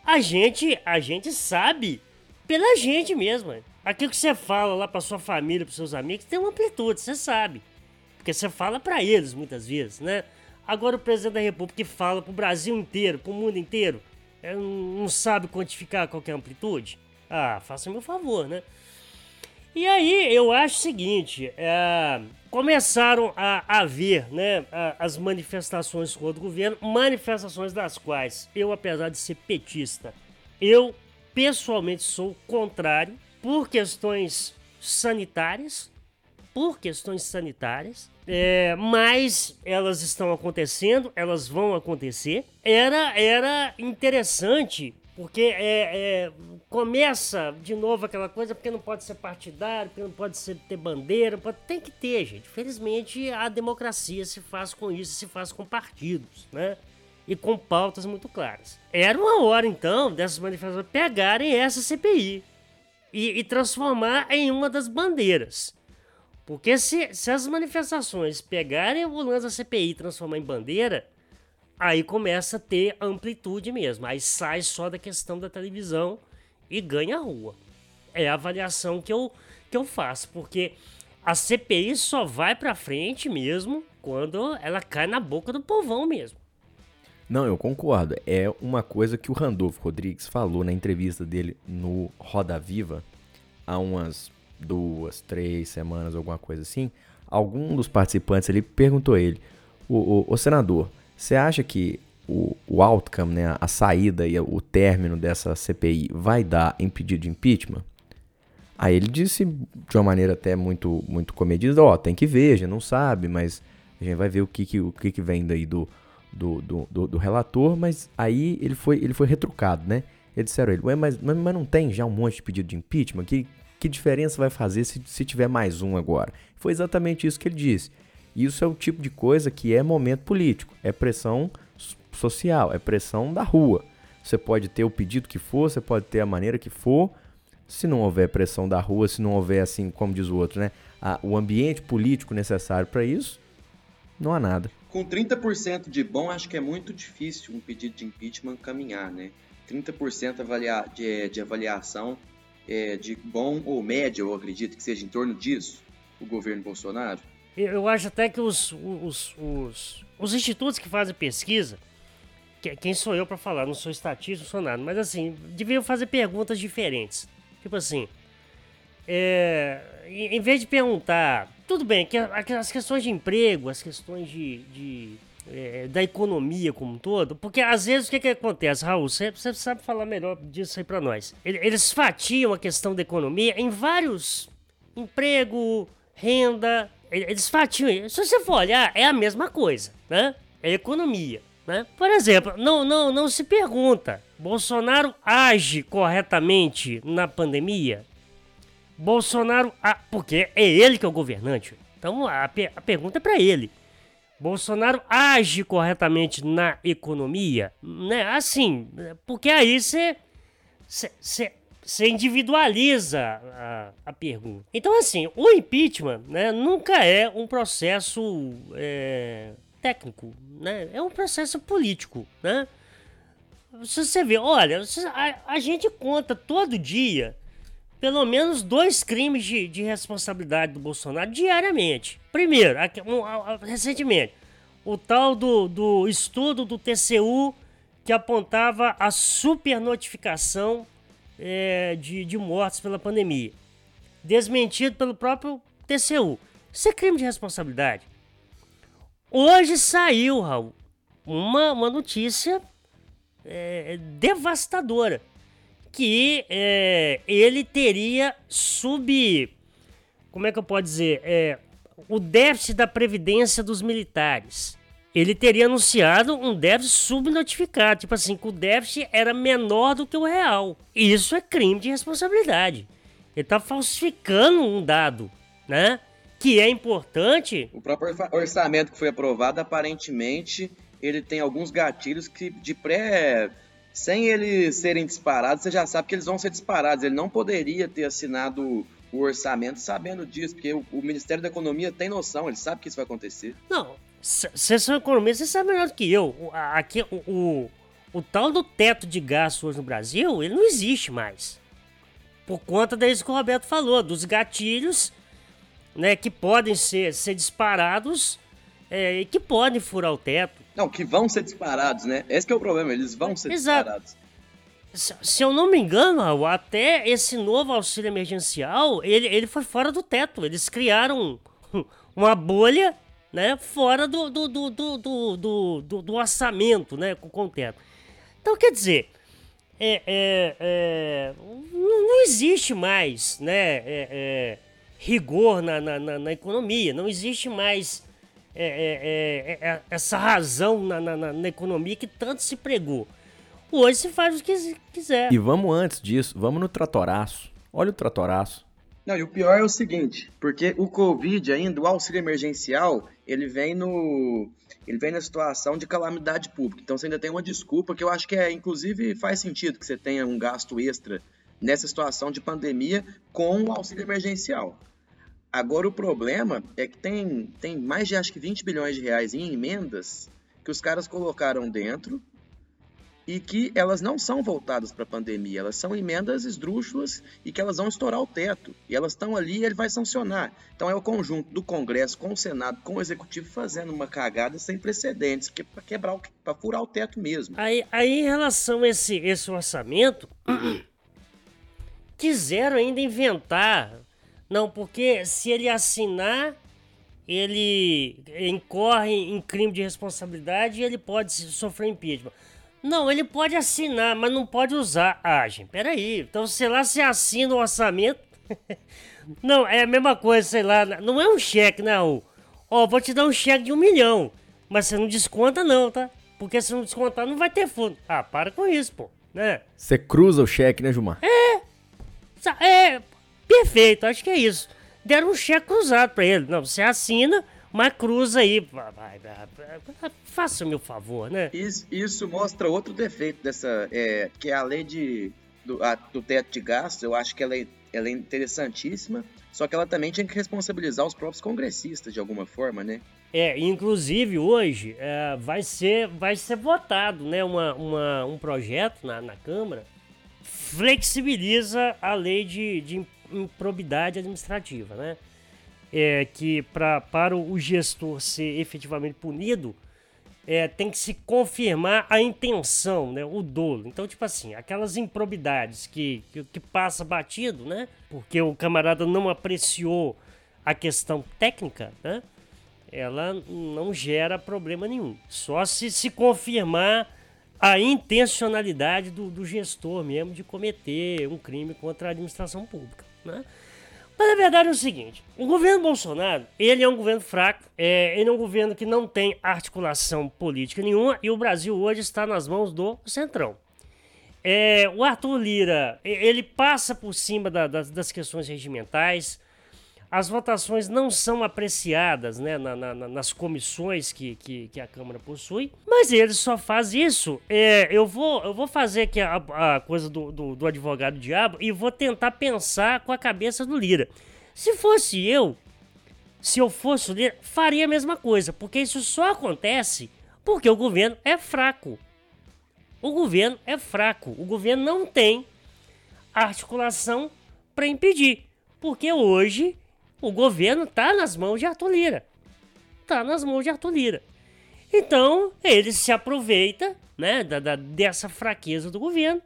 A gente, a gente sabe pela gente mesmo. Aquilo que você fala lá pra sua família, pros seus amigos, tem uma amplitude, você sabe. Porque você fala para eles muitas vezes, né? Agora o presidente da República fala pro Brasil inteiro, pro mundo inteiro, não sabe quantificar qual é a amplitude? Ah, faça meu favor, né? E aí eu acho o seguinte, é, começaram a haver né, as manifestações contra o governo, manifestações das quais eu, apesar de ser petista, eu pessoalmente sou contrário por questões sanitárias, por questões sanitárias, é, mas elas estão acontecendo, elas vão acontecer. Era, era interessante porque é, é, começa de novo aquela coisa, porque não pode ser partidário, porque não pode ser, ter bandeira, pode, tem que ter, gente. Felizmente a democracia se faz com isso, se faz com partidos, né? E com pautas muito claras. Era uma hora, então, dessas manifestações pegarem essa CPI e, e transformar em uma das bandeiras. Porque se, se as manifestações pegarem o lance da CPI e transformar em bandeira, aí começa a ter amplitude mesmo. Aí sai só da questão da televisão e ganha a rua. É a avaliação que eu, que eu faço, porque a CPI só vai pra frente mesmo quando ela cai na boca do povão mesmo. Não, eu concordo. É uma coisa que o Randolfo Rodrigues falou na entrevista dele no Roda Viva há umas duas, três semanas, alguma coisa assim. Algum dos participantes ali perguntou a ele: o, o, o senador, você acha que o, o outcome, né, a saída e o término dessa CPI vai dar em pedido de impeachment? Aí ele disse de uma maneira até muito muito comedida, ó, oh, tem que ver, a gente não sabe, mas a gente vai ver o que, que, o que, que vem daí do, do, do, do, do relator, mas aí ele foi, ele foi retrucado, né? Eles disseram ele, ué, mas, mas, mas não tem já um monte de pedido de impeachment? Que, que diferença vai fazer se, se tiver mais um agora? Foi exatamente isso que ele disse. Isso é o tipo de coisa que é momento político, é pressão social, é pressão da rua. Você pode ter o pedido que for, você pode ter a maneira que for. Se não houver pressão da rua, se não houver assim, como diz o outro, né? a, o ambiente político necessário para isso, não há nada. Com 30% de bom, acho que é muito difícil um pedido de impeachment caminhar, né? 30% avalia de, de avaliação é, de bom ou média, eu acredito que seja em torno disso, o governo Bolsonaro. Eu acho até que os, os, os, os institutos que fazem pesquisa, quem sou eu para falar? Não sou estatístico, não sou nada, mas assim, deviam fazer perguntas diferentes. Tipo assim, é, em vez de perguntar, tudo bem, que as questões de emprego, as questões de, de é, da economia como um todo, porque às vezes o que, que acontece, Raul? Você, você sabe falar melhor disso aí para nós. Eles fatiam a questão da economia em vários emprego, renda, eles fatiam. Se você for olhar, é a mesma coisa, né? É economia. Né? Por exemplo, não, não, não se pergunta: Bolsonaro age corretamente na pandemia? Bolsonaro. Ah, porque é ele que é o governante. Então a, a pergunta é para ele. Bolsonaro age corretamente na economia? Né? Assim, porque aí você. Você individualiza a, a, pergunta. Então, assim, o impeachment né, nunca é um processo é, técnico, né? É um processo político, né? Se você vê, olha, a, a gente conta todo dia pelo menos dois crimes de, de responsabilidade do Bolsonaro diariamente. Primeiro, recentemente, o tal do, do estudo do TCU que apontava a supernotificação é, de, de mortes pela pandemia. Desmentido pelo próprio TCU. Isso é crime de responsabilidade. Hoje saiu, Raul, uma, uma notícia é, devastadora que é, ele teria sub. Como é que eu posso dizer? É, o déficit da previdência dos militares. Ele teria anunciado um déficit subnotificado, tipo assim, que o déficit era menor do que o real. Isso é crime de responsabilidade. Ele está falsificando um dado, né? Que é importante. O próprio orçamento que foi aprovado, aparentemente, ele tem alguns gatilhos que de pré sem eles serem disparados, você já sabe que eles vão ser disparados. Ele não poderia ter assinado o orçamento sabendo disso, porque o, o Ministério da Economia tem noção, ele sabe que isso vai acontecer. Não, você é economista, você sabe melhor do que eu. Aqui, o, o, o tal do teto de gastos hoje no Brasil, ele não existe mais. Por conta disso que o Roberto falou, dos gatilhos né, que podem ser, ser disparados é, e que podem furar o teto. Não, que vão ser disparados, né? Esse é o problema, eles vão ser Exato. disparados. Se, se eu não me engano, até esse novo auxílio emergencial, ele, ele foi fora do teto. Eles criaram uma bolha né, fora do, do, do, do, do, do, do orçamento né, com, com o teto. Então, quer dizer, é, é, é, não, não, existe mais né, é, é, rigor na, na, na, na, economia, não existe mais é, é, é, é, essa razão na, na, na, economia que tanto se pregou. Hoje se faz o que quiser. E vamos antes disso, vamos no tratoraço. Olha o tratoraço. Não, e o pior é o seguinte, porque o Covid ainda, o auxílio emergencial, ele vem no. Ele vem na situação de calamidade pública. Então você ainda tem uma desculpa que eu acho que é, inclusive, faz sentido que você tenha um gasto extra nessa situação de pandemia com o auxílio emergencial. Agora o problema é que tem, tem mais de acho que 20 bilhões de reais em emendas que os caras colocaram dentro e que elas não são voltadas para a pandemia, elas são emendas esdrúxulas e que elas vão estourar o teto. E elas estão ali e ele vai sancionar. Então é o conjunto do Congresso com o Senado, com o Executivo fazendo uma cagada sem precedentes, que para quebrar, para furar o teto mesmo. Aí, aí em relação a esse, esse orçamento, quiseram ainda inventar não, porque se ele assinar, ele incorre em crime de responsabilidade e ele pode sofrer impeachment. Não, ele pode assinar, mas não pode usar. Ah, gente, peraí. Então, sei lá, se assina o orçamento. não, é a mesma coisa, sei lá. Não é um cheque, não. Ó, vou te dar um cheque de um milhão. Mas você não desconta, não, tá? Porque se não descontar, não vai ter fundo. Ah, para com isso, pô. Né? Você cruza o cheque, né, Gilmar? É. É, Perfeito, acho que é isso. Deram um cheque cruzado pra ele. Não, você assina, mas cruza aí. Faça o meu favor, né? Isso, isso mostra outro defeito dessa. É, que é a lei de, do, a, do teto de gastos, eu acho que ela é, ela é interessantíssima, só que ela também tinha que responsabilizar os próprios congressistas de alguma forma, né? É, inclusive hoje é, vai, ser, vai ser votado né, uma, uma, um projeto na, na Câmara flexibiliza a lei de, de improbidade administrativa, né? É, que pra, para o gestor ser efetivamente punido, é, tem que se confirmar a intenção, né, o dolo. Então, tipo assim, aquelas improbidades que, que, que passa batido, né, porque o camarada não apreciou a questão técnica, né, ela não gera problema nenhum. Só se se confirmar a intencionalidade do, do gestor mesmo de cometer um crime contra a administração pública, né. Mas a verdade é o seguinte: o governo Bolsonaro, ele é um governo fraco, é, ele é um governo que não tem articulação política nenhuma e o Brasil hoje está nas mãos do Centrão. É, o Arthur Lira, ele passa por cima da, das, das questões regimentais, as votações não são apreciadas né, na, na, nas comissões que, que, que, a Câmara possui, mas ele só faz isso. É, eu, vou, eu vou fazer aqui a, a coisa do, do, do advogado diabo e vou tentar pensar com a cabeça do Lira. Se fosse eu, se eu fosse o Lira, faria a mesma coisa, porque isso só acontece porque o governo é fraco. O governo é fraco. O governo não tem articulação para impedir. Porque hoje o governo está nas mãos de Arthur Lira. Está nas mãos de Arthur Lira. Então, ele se aproveita né, da, da dessa fraqueza do governo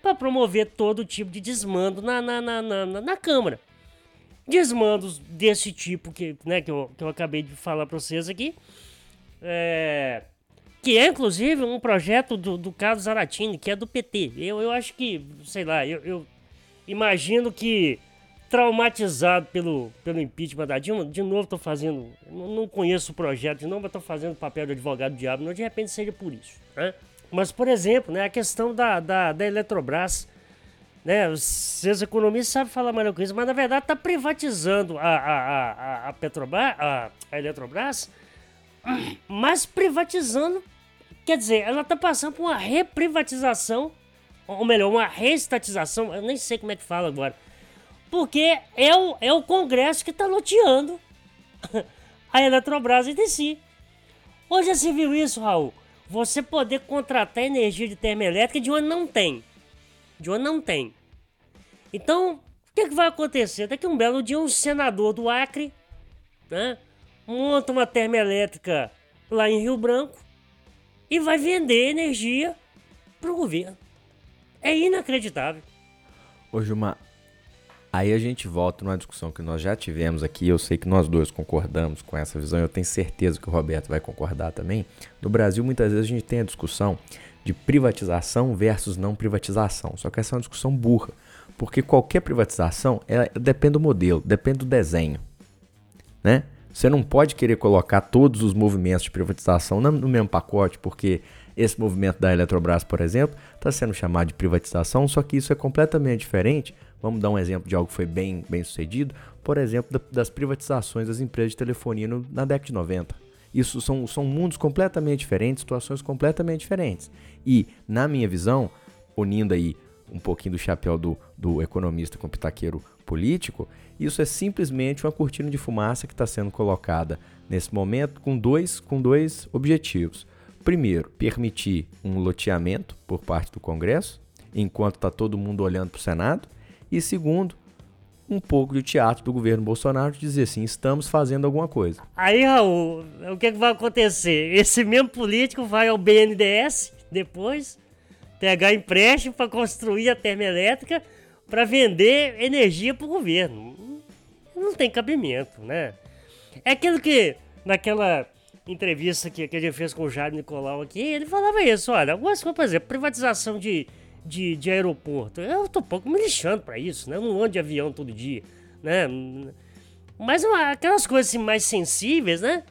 para promover todo tipo de desmando na, na, na, na, na Câmara. Desmandos desse tipo que, né, que, eu, que eu acabei de falar para vocês aqui, é, que é inclusive um projeto do, do Carlos Zaratini, que é do PT. Eu, eu acho que, sei lá, eu, eu imagino que traumatizado pelo, pelo impeachment da Dilma, de novo tô fazendo, não, conheço o projeto, de novo tô fazendo papel de advogado do diabo, não de repente seja por isso, né? Mas, por exemplo, né, a questão da, da, da Eletrobras, né, vocês economistas sabem falar melhor com isso, mas na verdade tá privatizando a, a, a, a Petrobras, a, a Eletrobras, mas privatizando, quer dizer, ela tá passando por uma reprivatização, ou melhor, uma reestatização, eu nem sei como é que fala agora, porque é o, é o Congresso que está loteando a Eletrobras entre si. Hoje já se viu isso, Raul? Você poder contratar energia de termoelétrica de onde não tem. De onde não tem. Então, o que, que vai acontecer? Daqui um belo dia, um senador do Acre né, monta uma termoelétrica lá em Rio Branco e vai vender energia para o governo. É inacreditável. Ô Gilmar, Aí a gente volta numa discussão que nós já tivemos aqui. Eu sei que nós dois concordamos com essa visão. Eu tenho certeza que o Roberto vai concordar também. No Brasil, muitas vezes a gente tem a discussão de privatização versus não privatização. Só que essa é uma discussão burra, porque qualquer privatização é, depende do modelo, depende do desenho, né? Você não pode querer colocar todos os movimentos de privatização no mesmo pacote, porque esse movimento da Eletrobras, por exemplo, está sendo chamado de privatização, só que isso é completamente diferente Vamos dar um exemplo de algo que foi bem, bem sucedido, por exemplo, das privatizações das empresas de telefonia no, na década de 90. Isso são, são mundos completamente diferentes, situações completamente diferentes. E, na minha visão, unindo aí um pouquinho do chapéu do, do economista com pitaqueiro político, isso é simplesmente uma cortina de fumaça que está sendo colocada nesse momento com dois, com dois objetivos. Primeiro, permitir um loteamento por parte do Congresso, enquanto está todo mundo olhando para o Senado. E segundo, um pouco de teatro do governo Bolsonaro de dizer assim, estamos fazendo alguma coisa. Aí, Raul, o que, é que vai acontecer? Esse mesmo político vai ao BNDES depois pegar empréstimo para construir a termoelétrica para vender energia para o governo. Não tem cabimento, né? É aquilo que, naquela entrevista que, que a gente fez com o Jair Nicolau aqui, ele falava isso, olha, algumas coisas, por exemplo, privatização de de, de aeroporto. Eu tô pouco me lixando pra isso, né? Eu não ando de avião todo dia, né? Mas aquelas coisas assim, mais sensíveis, né?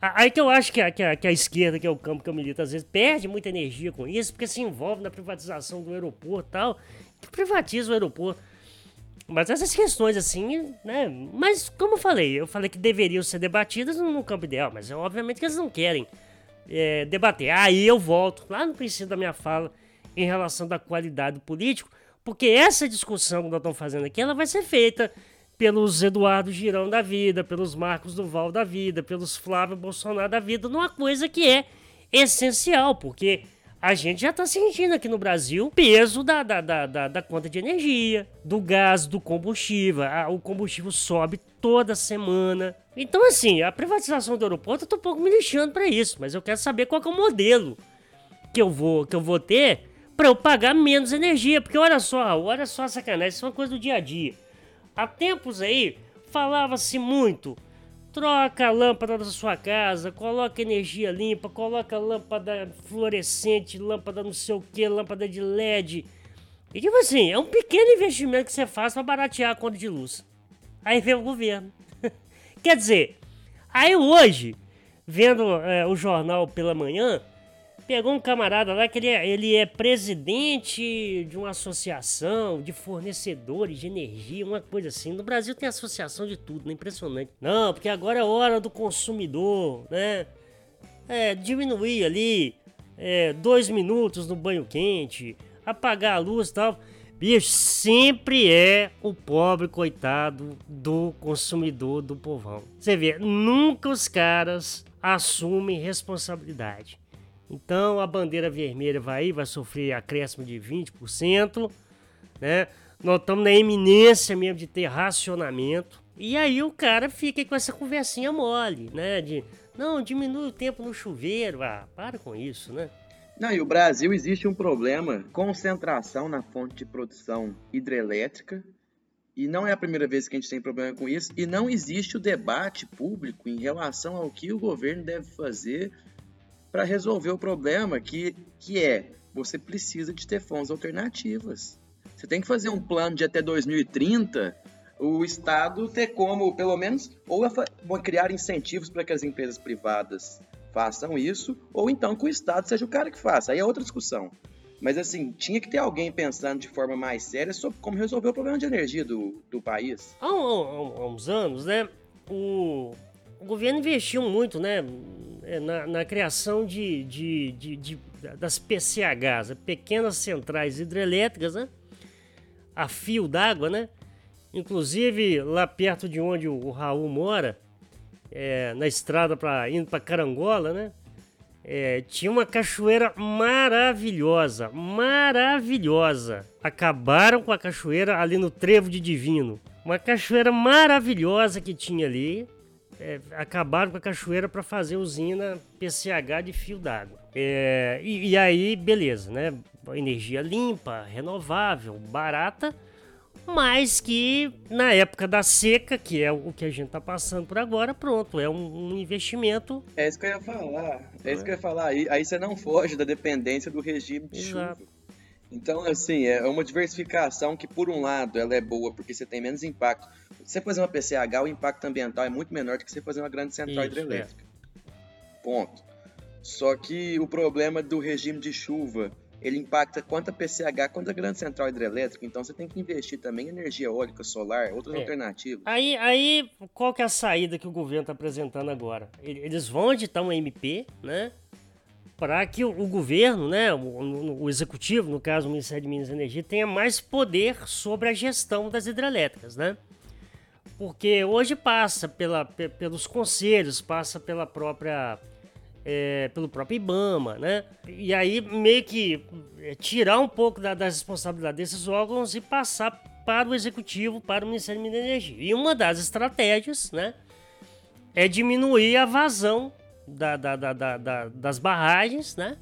Aí que eu acho que a, que, a, que a esquerda, que é o campo que eu milito, às vezes perde muita energia com isso, porque se envolve na privatização do aeroporto e tal, que privatiza o aeroporto. Mas essas questões assim, né? Mas como eu falei, eu falei que deveriam ser debatidas no, no campo ideal, mas é, obviamente que eles não querem é, debater. Aí eu volto lá no princípio da minha fala em relação da qualidade do político, Porque essa discussão que nós estamos fazendo aqui, ela vai ser feita pelos Eduardo Girão da vida, pelos Marcos Duval da vida, pelos Flávio Bolsonaro da vida, numa coisa que é essencial, porque a gente já está sentindo aqui no Brasil o peso da, da, da, da, da conta de energia, do gás, do combustível. o combustível sobe toda semana. Então, assim, a privatização do aeroporto eu tô um pouco me lixando para isso, mas eu quero saber qual é o modelo que eu vou, que eu vou ter para eu pagar menos energia. Porque olha só, olha só a sacanagem, isso é uma coisa do dia a dia. Há tempos aí, falava-se muito. Troca a lâmpada da sua casa, coloca energia limpa, coloca lâmpada fluorescente, lâmpada não sei o que, lâmpada de LED. E tipo assim, é um pequeno investimento que você faz para baratear a conta de luz. Aí vem o governo. Quer dizer, aí hoje, vendo é, o jornal pela manhã, pegou um camarada lá que ele é, ele é presidente de uma associação de fornecedores de energia, uma coisa assim. No Brasil tem associação de tudo, né? Impressionante. Não, porque agora é hora do consumidor, né? É, diminuir ali é, dois minutos no banho quente, apagar a luz e tal. Bicho, sempre é o pobre coitado do consumidor do povão. Você vê, nunca os caras assumem responsabilidade. Então a bandeira vermelha vai, vai sofrer acréscimo de 20%, né? Nós estamos na eminência mesmo de ter racionamento. E aí o cara fica com essa conversinha mole, né? De não, diminui o tempo no chuveiro. Ah, para com isso, né? Não, e o Brasil existe um problema, concentração na fonte de produção hidrelétrica. E não é a primeira vez que a gente tem problema com isso. E não existe o debate público em relação ao que o governo deve fazer para resolver o problema que, que é você precisa de ter fontes alternativas. Você tem que fazer um plano de até 2030 o Estado ter como, pelo menos, ou criar incentivos para que as empresas privadas façam isso, ou então que o Estado seja o cara que faça. Aí é outra discussão. Mas assim, tinha que ter alguém pensando de forma mais séria sobre como resolver o problema de energia do, do país. Há, há, há uns anos, né, o, o governo investiu muito, né, é, na, na criação de, de, de, de, das PCHs, né? pequenas centrais hidrelétricas, né? A fio d'água, né? Inclusive lá perto de onde o, Raul mora, é, na estrada para indo para Carangola, né? É, tinha uma cachoeira maravilhosa, maravilhosa. Acabaram com a cachoeira ali no Trevo de Divino. Uma cachoeira maravilhosa que tinha ali é, acabaram com a cachoeira para fazer usina PCH de fio d'água. É, e, e, aí, beleza, né? Energia limpa, renovável, barata, mas que na época da seca, que é o que a gente está passando por agora, pronto, é um, um, investimento. É isso que eu ia falar. É, isso que eu ia falar. Aí, aí você não foge da dependência do regime de Exato. chuva. Então, assim, é uma diversificação que, por um lado, ela é boa porque você tem menos impacto. Você fazer uma PCH, o impacto ambiental é muito menor do que você fazer uma grande central Isso, hidrelétrica. É. Ponto. Só que o problema do regime de chuva, ele impacta quanto a PCH quanto a grande central hidrelétrica. Então você tem que investir também em energia eólica, solar, outras é. alternativas. Aí, aí, qual que é a saída que o governo está apresentando agora? Eles vão editar um MP, né? para que o, o, governo, né, o, o, executivo, no caso o Ministério de Minas e Energia, tenha mais poder sobre a gestão das hidrelétricas, né? Porque hoje passa pela, pelos conselhos, passa pela própria é, pelo próprio IBAMA, né? E aí meio que é, tirar um pouco da, da responsabilidade desses órgãos e passar para o executivo, para o Ministério e Energia. E uma das estratégias, né, é diminuir a vazão da, da, da, das barragens, né?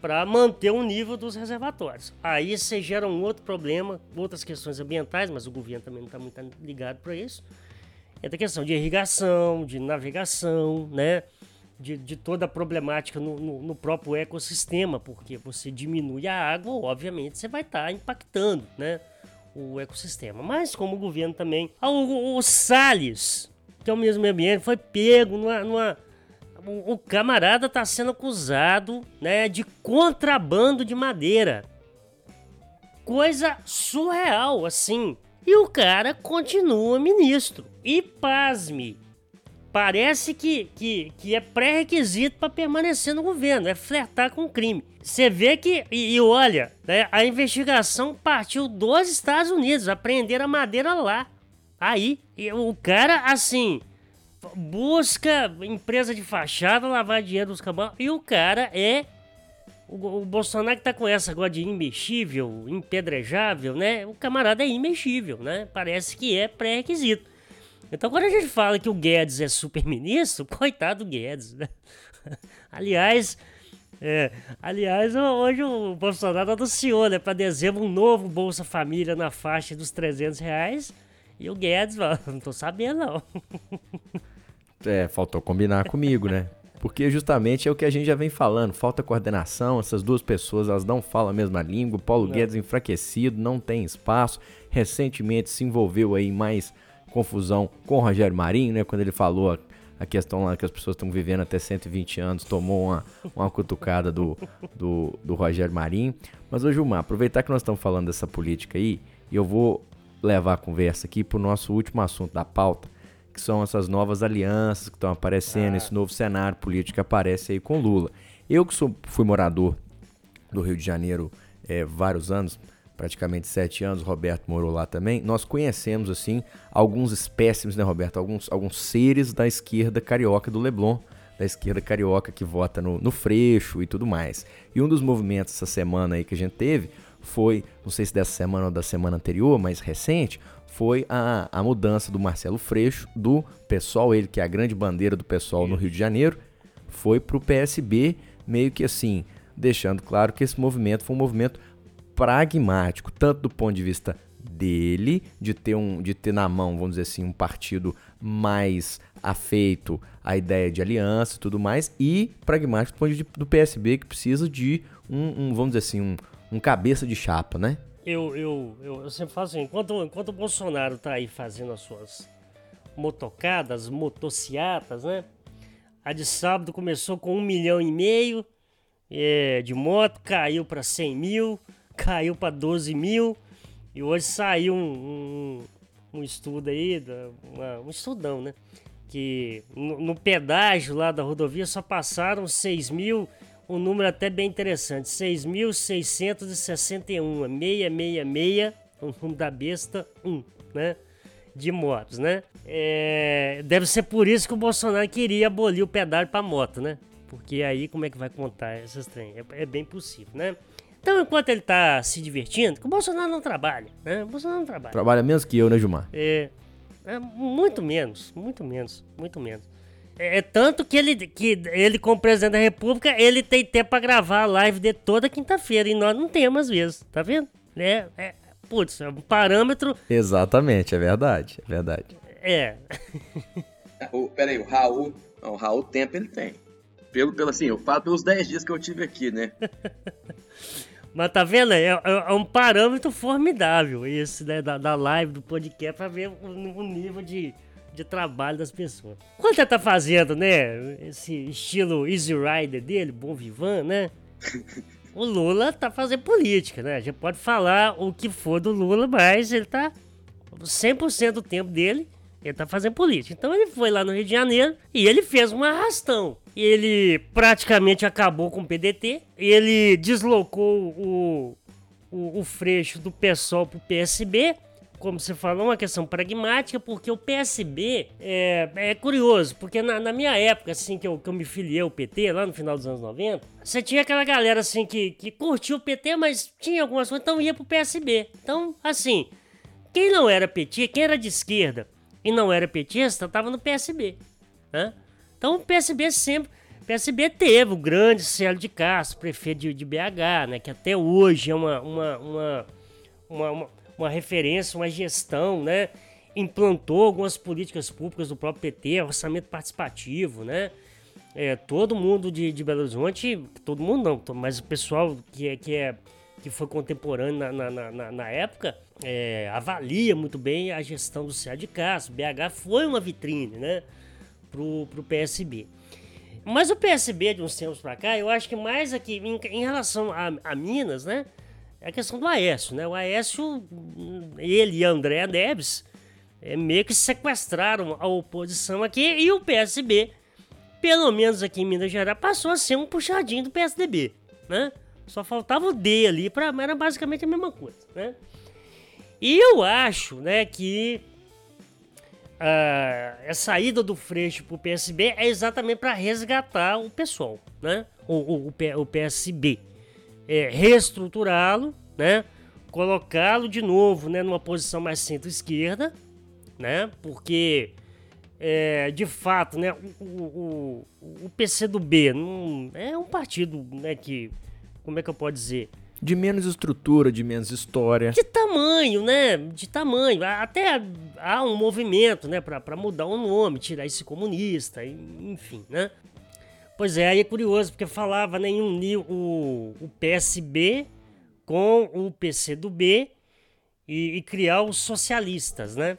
Para manter o nível dos reservatórios. Aí você gera um outro problema, outras questões ambientais, mas o governo também não está muito ligado para isso. É da questão de irrigação, de navegação, né? De, de toda a problemática no, no, no, próprio ecossistema, porque você diminui a água, obviamente você vai estar tá impactando, né? O ecossistema. Mas como o governo também. O, o Salles, que é o mesmo ambiente, foi pego numa, numa o, camarada está sendo acusado né, de contrabando de madeira. Coisa surreal, assim. E o cara continua ministro. E pasme, parece que, que, que é pré-requisito para permanecer no governo, é flertar com o crime. Você vê que, e, e olha, né, a investigação partiu dos Estados Unidos, apreenderam a madeira lá. Aí, o cara, assim, busca empresa de fachada, lavar dinheiro dos cabos, e o cara é. O, o, Bolsonaro que tá com essa agora de imexível, impedrejável, né? O camarada é imexível, né? Parece que é pré-requisito. Então, quando a gente fala que o Guedes é super-ministro, coitado do Guedes, né? aliás, é, aliás, hoje o Bolsonaro anunciou, né, para dezembro, um novo Bolsa Família na faixa dos 300 reais. E o Guedes, não tô sabendo, não. É, faltou combinar comigo, né? Porque justamente é o que a gente já vem falando, falta coordenação, essas duas pessoas elas não falam a mesma língua, Paulo não. Guedes enfraquecido, não tem espaço, recentemente se envolveu aí mais confusão com o Rogério Marinho, né? Quando ele falou a, a questão lá que as pessoas estão vivendo até 120 anos, tomou uma, uma cutucada do, do, do Rogério Marinho. Mas, ô Gilmar, aproveitar que nós estamos falando dessa política aí, e eu vou levar a conversa aqui para o nosso último assunto da pauta, que são essas novas alianças que estão aparecendo, ah. esse novo cenário político que aparece aí com Lula. Eu que sou, fui morador do Rio de Janeiro é, vários anos, praticamente sete anos, Roberto morou lá também, nós conhecemos, assim, alguns espécimes, né, Roberto? Alguns, alguns seres da esquerda carioca do Leblon, da esquerda carioca que vota no, no Freixo e tudo mais. E um dos movimentos essa semana aí que a gente teve foi, não sei se dessa semana ou da semana anterior, mas recente, foi a, a mudança do Marcelo Freixo, do pessoal, ele que é a grande bandeira do pessoal no Rio de Janeiro, foi para o PSB, meio que assim, deixando claro que esse movimento foi um movimento pragmático, tanto do ponto de vista dele, de ter, um, de ter na mão, vamos dizer assim, um partido mais afeito à ideia de aliança e tudo mais, e pragmático do ponto de vista do PSB, que precisa de um, um vamos dizer assim, um, um cabeça de chapa, né? Eu, eu, eu, eu sempre falo assim, enquanto, enquanto o Bolsonaro tá aí fazendo as suas motocadas, motociatas, né? A de sábado começou com um milhão e meio é, de moto, caiu para 100 mil, caiu para 12 mil. E hoje saiu um, um, um estudo aí, uma, um estudão, né? Que no, no, pedágio lá da rodovia só passaram 6 mil, um número até bem interessante, 6.661, 666, o número da besta, 1, né? De motos, né? É, deve ser por isso que o Bolsonaro queria abolir o pedágio para moto, né? Porque aí como é que vai contar essas trem? É, é bem possível, né? Então, enquanto ele tá se divertindo, que o Bolsonaro não trabalha, né? O Bolsonaro não trabalha. Trabalha menos que eu, né, Gilmar? É, é muito menos, muito menos, muito menos. É, é, tanto que ele, que ele, como presidente da república, ele tem tempo pra gravar a live de toda quinta-feira, e nós não temos às vezes, tá vendo? É, é, putz, é um parâmetro... Exatamente, é verdade, é verdade. É. o, peraí, o Raul, não, o Raul tempo ele tem. Pelo, pelo assim, eu falo pelos 10 dias que eu tive aqui, né? Mas tá vendo? É, é, é, um parâmetro formidável esse, né? Da, da live, do podcast, pra ver o, o nível de, de trabalho das pessoas. Quanto ele tá fazendo, né? Esse estilo Easy Rider dele, bom vivan, né? O Lula tá fazendo política, né? A gente pode falar o que for do Lula, mas ele tá 100% do tempo dele, ele tá fazendo política. Então ele foi lá no Rio de Janeiro e ele fez um arrastão ele praticamente acabou com o PDT, ele deslocou o, o, o Freixo do PSOL para o PSB, como você falou, uma questão pragmática, porque o PSB é, é curioso, porque na, na, minha época, assim, que eu, que eu me filiei ao PT, lá no final dos anos 90, você tinha aquela galera, assim, que, que curtiu o PT, mas tinha algumas coisas, então ia pro PSB. Então, assim, quem não era PT, quem era de esquerda e não era petista, tava no PSB, né? Então o PSB sempre. PSB teve o grande Célio de Castro, prefeito de, de, BH, né? Que até hoje é uma, uma, uma, uma, uma, uma referência, uma gestão, né? Implantou algumas políticas públicas do próprio PT, orçamento participativo, né? É, todo mundo de, de Belo Horizonte, todo mundo não, mas o pessoal que é, que, é, que foi contemporâneo na, na, na, na época é, avalia muito bem a gestão do Célio de Castro. BH foi uma vitrine, né? pro, pro PSB. Mas o PSB de uns tempos para cá, eu acho que mais aqui em, em relação a, a, Minas, né? É a questão do Aécio, né? O Aécio, ele e André Neves, é, meio que sequestraram a oposição aqui e o PSB, pelo menos aqui em Minas Gerais, passou a ser um puxadinho do PSDB, né? Só faltava o D ali, pra, era basicamente a mesma coisa, né? E eu acho, né, que uh, a saída do Freixo pro PSB é exatamente para resgatar o pessoal, né? O, o, o, PSB. É, reestruturá-lo, né? Colocá-lo de novo, né, numa posição mais centro-esquerda, né? Porque é, de fato, né, o, o, o PCdoB não, é um partido né, que, como é que eu posso dizer? De menos estrutura, de menos história. De tamanho, né? De tamanho. Até há um movimento, né, para mudar o nome, tirar esse comunista, enfim, né? Pois é, aí é curioso, porque falava né, em unir o, o PSB com o PCdoB e, e criar os socialistas, né?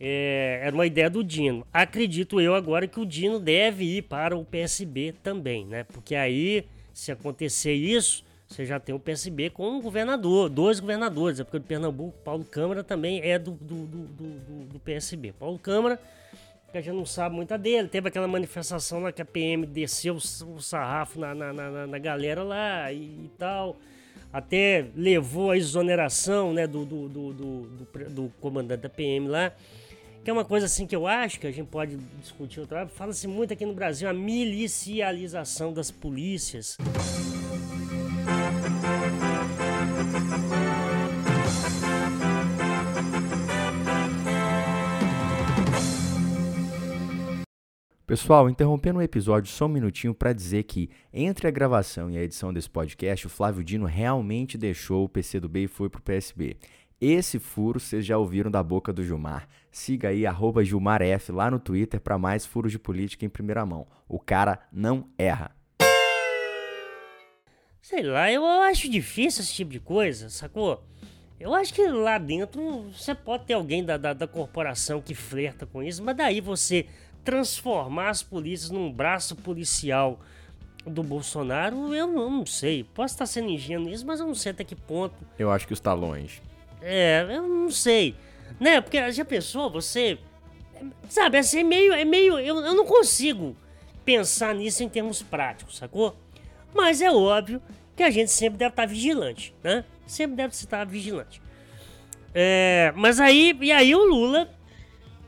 É, era uma ideia do Dino. Acredito eu agora que o Dino deve ir para o PSB também, né? Porque aí, se acontecer isso, você já tem o PSB com um governador, dois governadores, é porque o de Pernambuco, Paulo Câmara, também é do, do, do, do, do PSB. Paulo Câmara, que a gente não sabe muita dele, teve aquela manifestação lá que a PM desceu o, sarrafo na, na, na, na galera lá e, e tal até levou a exoneração né, do, do, do, do, do comandante da PM lá que é uma coisa assim que eu acho que a gente pode discutir outra vez. Fala-se muito aqui no Brasil a milicialização das polícias. Pessoal, interrompendo o episódio só um minutinho para dizer que entre a gravação e a edição desse podcast, o Flávio Dino realmente deixou o PCdoB e foi pro PSB. Esse furo vocês já ouviram da boca do Gilmar. Siga aí, GilmarF lá no Twitter para mais furos de política em primeira mão. O cara não erra. Sei lá, eu acho difícil esse tipo de coisa, sacou? Eu acho que lá dentro você pode ter alguém da, da, da corporação que flerta com isso, mas daí você transformar as polícias num braço policial do Bolsonaro, eu não, sei. Posso estar sendo ingênuo nisso, mas eu não sei até que ponto. Eu acho que está longe. É, eu não sei. Né? Porque já pensou, você. Sabe, assim, é meio. É meio eu, eu não consigo pensar nisso em termos práticos, sacou? Mas é óbvio que a gente sempre deve estar vigilante, né? Sempre deve estar vigilante. É, mas aí, e aí o Lula.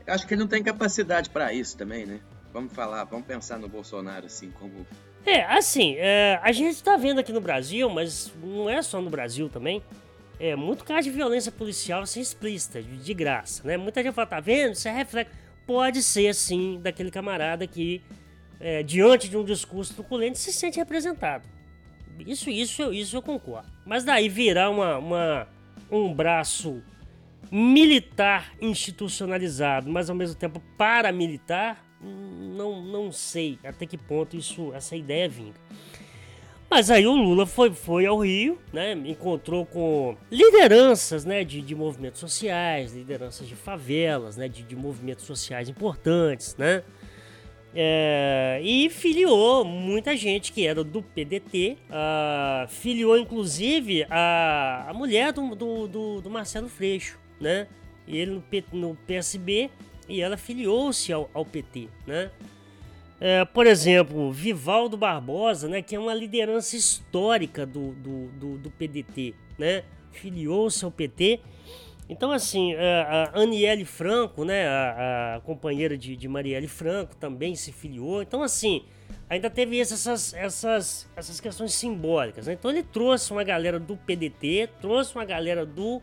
Acho que ele não tem capacidade para isso também, né? Vamos falar, vamos pensar no Bolsonaro assim como. É, assim, é, a gente está vendo aqui no Brasil, mas não é só no Brasil também é, muito caso de violência policial assim explícita, de, de graça, né? Muita gente fala, tá vendo? Isso é reflexo. Pode ser, assim, daquele camarada que, é, diante de um discurso truculento, se sente representado. Isso, isso, isso eu concordo. Mas daí virar uma, uma, um braço militar institucionalizado, mas ao mesmo tempo paramilitar, não, não sei até que ponto isso, essa ideia vinga. Mas aí o Lula foi, foi ao Rio, né? Encontrou com lideranças, né? De, de movimentos sociais, lideranças de favelas, né? De, de movimentos sociais importantes, né? É, e filiou muita gente que era do PDT, uh, filiou inclusive a, a mulher do, do, do, do Marcelo Freixo, né? E ele no, P, no PSB e ela filiou-se ao, ao PT, né? É, por exemplo, Vivaldo Barbosa, né, que é uma liderança histórica do, do, do, do PDT, né, filiou-se ao PT. Então, assim, é, a Aniele Franco, né, a, a companheira de, de, Marielle Franco, também se filiou. Então, assim, ainda teve essas, essas, essas questões simbólicas. Né? Então, ele trouxe uma galera do PDT, trouxe uma galera do,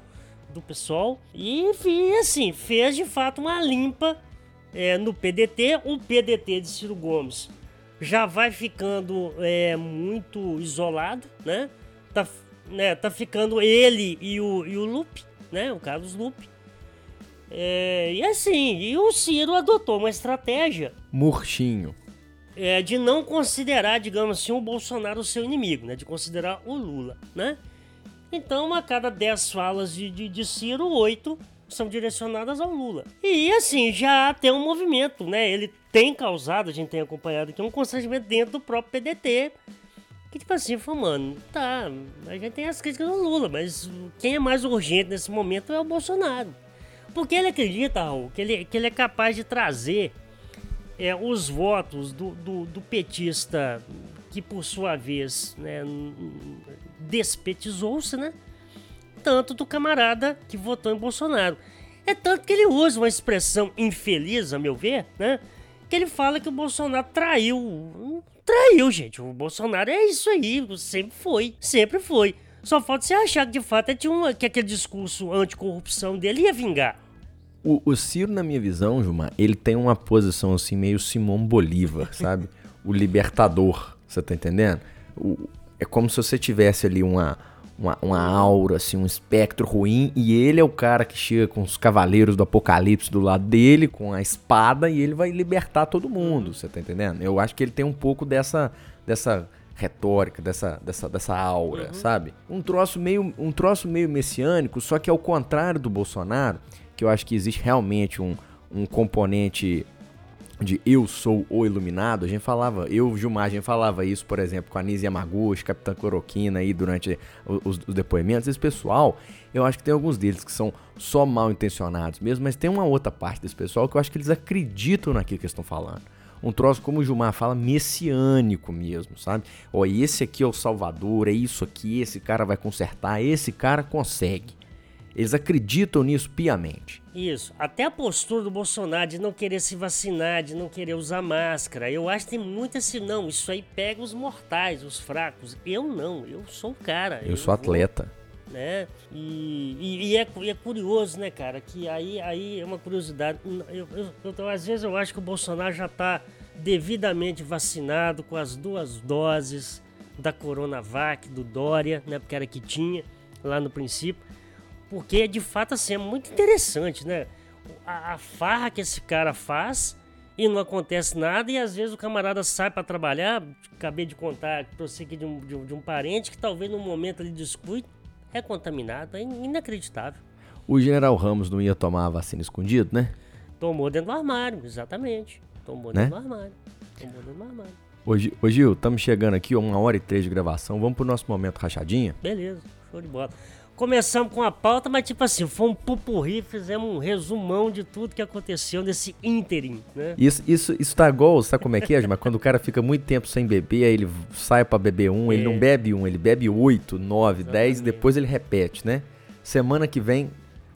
do PSOL e, enfim, assim, fez de fato uma limpa é, no PDT. O PDT de Ciro Gomes já vai ficando é, muito isolado, né? Tá, né? tá ficando ele e o, e o Lupe, né? O Carlos Lupe. É, e assim, e o Ciro adotou uma estratégia. Murchinho. É, de não considerar, digamos assim, o Bolsonaro o seu inimigo, né? De considerar o Lula, né? Então, a cada 10 falas de, de, de Ciro, 8 são direcionadas ao Lula. E assim, já tem um movimento, né? Ele tem causado, a gente tem acompanhado aqui, um constrangimento dentro do próprio PDT. Que tipo assim, falou, mano, tá, a gente tem as críticas do Lula, mas quem é mais urgente nesse momento é o Bolsonaro. Porque ele acredita, Raul, que ele, que ele é capaz de trazer é, os votos do, do, do petista que por sua vez né, despetizou-se, né? Tanto do camarada que votou em Bolsonaro. É tanto que ele usa uma expressão infeliz, a meu ver, né? Que ele fala que o Bolsonaro traiu. Traiu, gente. O Bolsonaro é isso aí, sempre foi, sempre foi. Só falta você achar que de fato é uma, que aquele discurso anticorrupção dele ia vingar. O, o Ciro, na minha visão, Gilmar, ele tem uma posição assim meio Simão Bolívar, sabe? o libertador, você tá entendendo? O, é como se você tivesse ali uma, uma, uma, aura, assim, um espectro ruim, e ele é o cara que chega com os cavaleiros do apocalipse do lado dele, com a espada, e ele vai libertar todo mundo, você tá entendendo? Eu acho que ele tem um pouco dessa, dessa retórica, dessa, dessa, dessa aura, uhum. sabe? Um troço, meio, um troço meio messiânico, só que ao contrário do Bolsonaro, que eu acho que existe realmente um, um componente de eu sou o iluminado, a gente falava, eu, Gilmar, a gente falava isso, por exemplo, com a Nise Yamaguchi, Capitã Cloroquina aí durante os, os, depoimentos. Esse pessoal, eu acho que tem alguns deles que são só mal intencionados mesmo, mas tem uma outra parte desse pessoal que eu acho que eles acreditam naquilo que eles estão falando. Um troço, como o Gilmar fala, messiânico mesmo, sabe? Ó, esse aqui é o Salvador, é isso aqui, esse cara vai consertar, esse cara consegue. Eles acreditam nisso piamente. Isso. Até a postura do Bolsonaro de não querer se vacinar, de não querer usar máscara. Eu acho que tem muito assim, não, isso aí pega os mortais, os fracos. Eu não, eu sou um cara. Eu, eu sou atleta. Vou, né? E, e, e, é, e, é, curioso, né, cara, que aí, aí é uma curiosidade. Eu, eu, eu, às vezes eu acho que o Bolsonaro já tá devidamente vacinado com as duas doses da Coronavac, do Dória, né, porque era que tinha lá no princípio. Porque de fato assim é muito interessante, né? A, a farra que esse cara faz e não acontece nada, e às vezes o camarada sai para trabalhar. Acabei de contar para você aqui de um, de, um, de um parente que talvez no momento ali de descuido é contaminado, é inacreditável. O general Ramos não ia tomar a vacina escondido, né? Tomou dentro do armário, exatamente. Tomou né? dentro do armário. Tomou dentro do armário. Ô, Gil, estamos chegando aqui uma hora e três de gravação. Vamos pro nosso momento rachadinha? Beleza, show de bola começamos com a pauta, mas tipo assim, foi um pupurri, fizemos um resumão de tudo que aconteceu nesse ínterim, né? Isso, isso, isso tá igual, sabe como é que é, Mas quando o cara fica muito tempo sem beber, aí ele sai para beber um, é. ele não bebe um, ele bebe oito, nove, dez, e depois ele repete, né? Semana que vem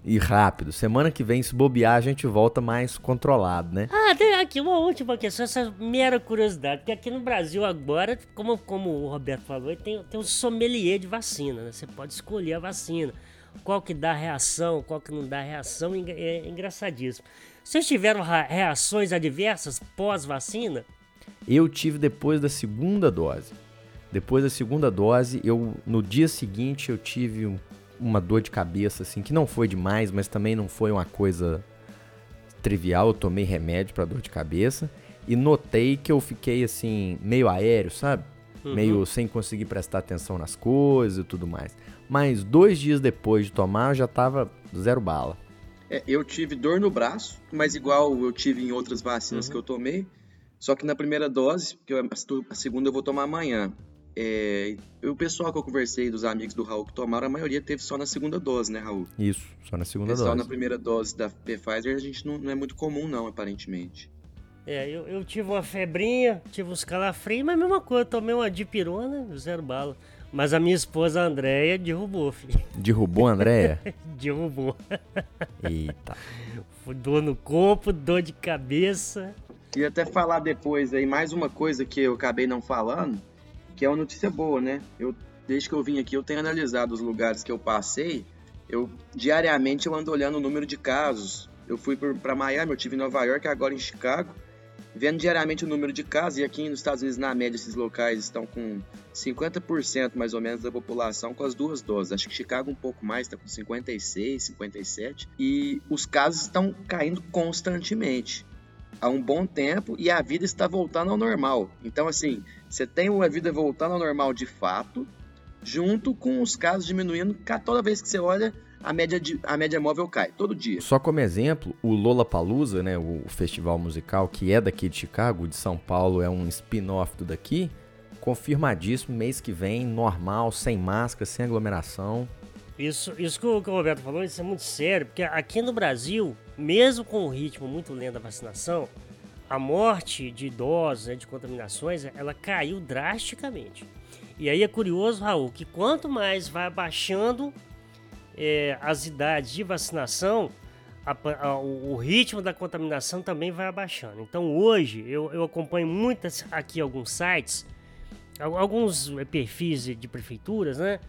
e rápido. Semana que vem, se bobear, a gente volta mais controlado, né? Ah, tem aqui uma última questão, essa mera curiosidade, porque aqui no Brasil agora, como, como o Roberto falou, tem, tem um sommelier de vacina, né? Você pode escolher a vacina. Qual que dá reação, qual que não dá reação, é engraçadíssimo. Vocês tiveram reações adversas pós-vacina? Eu tive depois da segunda dose. Depois da segunda dose, eu no dia seguinte eu tive um uma dor de cabeça, assim, que não foi demais, mas também não foi uma coisa trivial. Eu tomei remédio para dor de cabeça e notei que eu fiquei, assim, meio aéreo, sabe? Uhum. Meio sem conseguir prestar atenção nas coisas e tudo mais. Mas dois dias depois de tomar, eu já tava zero bala. É, eu tive dor no braço, mas igual eu tive em outras vacinas uhum. que eu tomei. Só que na primeira dose, que a segunda eu vou tomar amanhã. É, o pessoal que eu conversei, dos amigos do Raul que tomaram, a maioria teve só na segunda dose, né, Raul? Isso, só na segunda é, dose. Só na primeira dose da Pfizer a gente não, não é muito comum, não, aparentemente. É, eu, eu tive uma febrinha, tive uns calafrios, mas a mesma coisa, tomei uma dipirona, zero bala. Mas a minha esposa, a Andréia, derrubou, filho. Derrubou a Andréia? derrubou. Eita. Dor no corpo, dor de cabeça. Queria até falar depois aí, mais uma coisa que eu acabei não falando, que é uma notícia boa, né? Eu, desde que eu vim aqui, eu tenho analisado os lugares que eu passei. Eu diariamente eu ando olhando o número de casos. Eu fui para Miami, eu tive em Nova York, agora em Chicago, vendo diariamente o número de casos. E aqui nos Estados Unidos, na média, esses locais estão com 50% mais ou menos da população com as duas doses. Acho que Chicago um pouco mais, está com 56, 57. E os casos estão caindo constantemente há um bom tempo e a vida está voltando ao normal. Então, assim, você tem uma vida voltando ao normal de fato, junto com os casos diminuindo. Toda vez que você olha, a média, de, a média móvel cai, todo dia. Só como exemplo, o Lollapalooza, né, o festival musical que é daqui de Chicago, de São Paulo, é um spin-off do daqui, confirmadíssimo, mês que vem, normal, sem máscara, sem aglomeração. Isso, isso que o, que o Roberto falou, isso é muito sério, porque aqui no Brasil, mesmo com o ritmo muito lento da vacinação, a morte de idosos, né, de contaminações, ela caiu drasticamente. E aí é curioso, Raul, que quanto mais vai abaixando é, as idades de vacinação, a, a, o, ritmo da contaminação também vai abaixando. Então hoje eu, eu acompanho muitas aqui alguns sites, alguns perfis de, de prefeituras, né?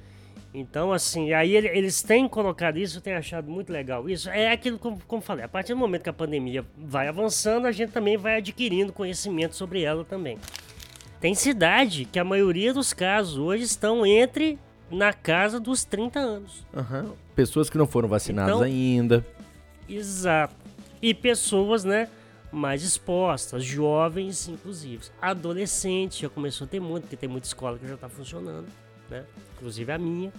Então, assim, aí eles têm colocado isso, eu tenho achado muito legal isso. É aquilo como, como falei, a partir do momento que a pandemia vai avançando, a gente também vai adquirindo conhecimento sobre ela também. Tem cidade que a maioria dos casos hoje estão entre na casa dos 30 anos. Uhum. Pessoas que não foram vacinadas então, ainda. Exato. E pessoas, né, mais expostas, jovens, inclusive. Adolescentes, já começou a ter muito, porque tem muita escola que já está funcionando, né? Inclusive a minha.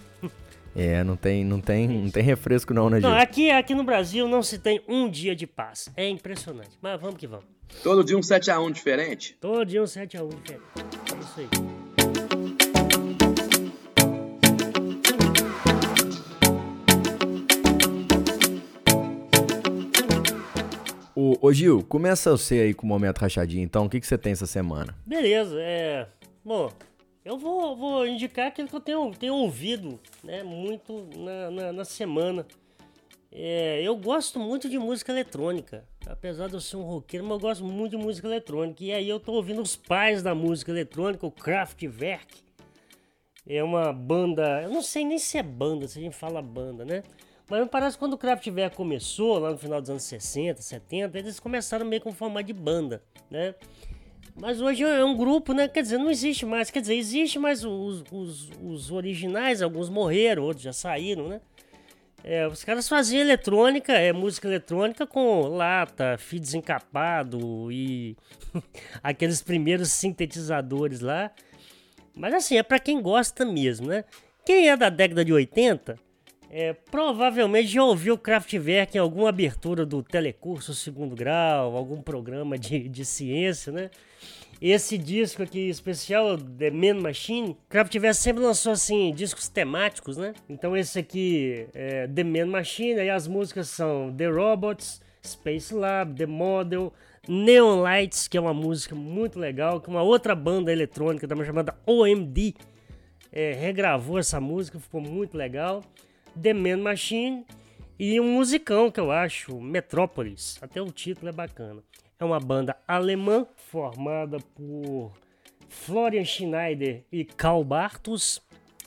É, não tem, não tem, não tem refresco não, né, gente? Não, aqui, aqui no Brasil não se tem um dia de paz. É impressionante. Mas vamos que vamos. Todo dia um 7x1 diferente? Todo dia um 7x1 diferente. É isso aí. Ô, ô, Gil, começa você aí com o momento rachadinho, então. O que, que você tem essa semana? Beleza, é. Bom, eu vou, vou indicar aquilo que eu tenho, tenho ouvido né, muito na, na, na semana. É, eu gosto muito de música eletrônica. Apesar de eu ser um roqueiro, mas eu gosto muito de música eletrônica. E aí eu tô ouvindo os pais da música eletrônica, o Kraftwerk. É uma banda. Eu não sei nem se é banda, se a gente fala banda, né? Mas me parece que quando o Kraftwerk começou, lá no final dos anos 60, 70, eles começaram meio com forma de banda, né? Mas hoje é um grupo, né? Quer dizer, não existe mais. Quer dizer, existe, mas os, os, os originais, alguns morreram, outros já saíram, né? É, os caras faziam eletrônica, é música eletrônica com lata, fio desencapado e aqueles primeiros sintetizadores lá. Mas assim, é para quem gosta mesmo, né? Quem é da década de 80, é, provavelmente já ouviu Kraftwerk em alguma abertura do telecurso segundo grau, algum programa de, de ciência, né? Esse disco aqui especial, The Man Machine, Kraftwerk sempre lançou assim discos temáticos, né? Então esse aqui é The Man Machine, aí as músicas são The Robots, Space Lab, The Model, Neon Lights, que é uma música muito legal, que uma outra banda eletrônica também chamada OMD é, regravou essa música, ficou muito legal. The Man Machine e um musicão que eu acho, Metrópolis. Até o título é bacana. É uma banda alemã formada por Florian Schneider e Karl Bartos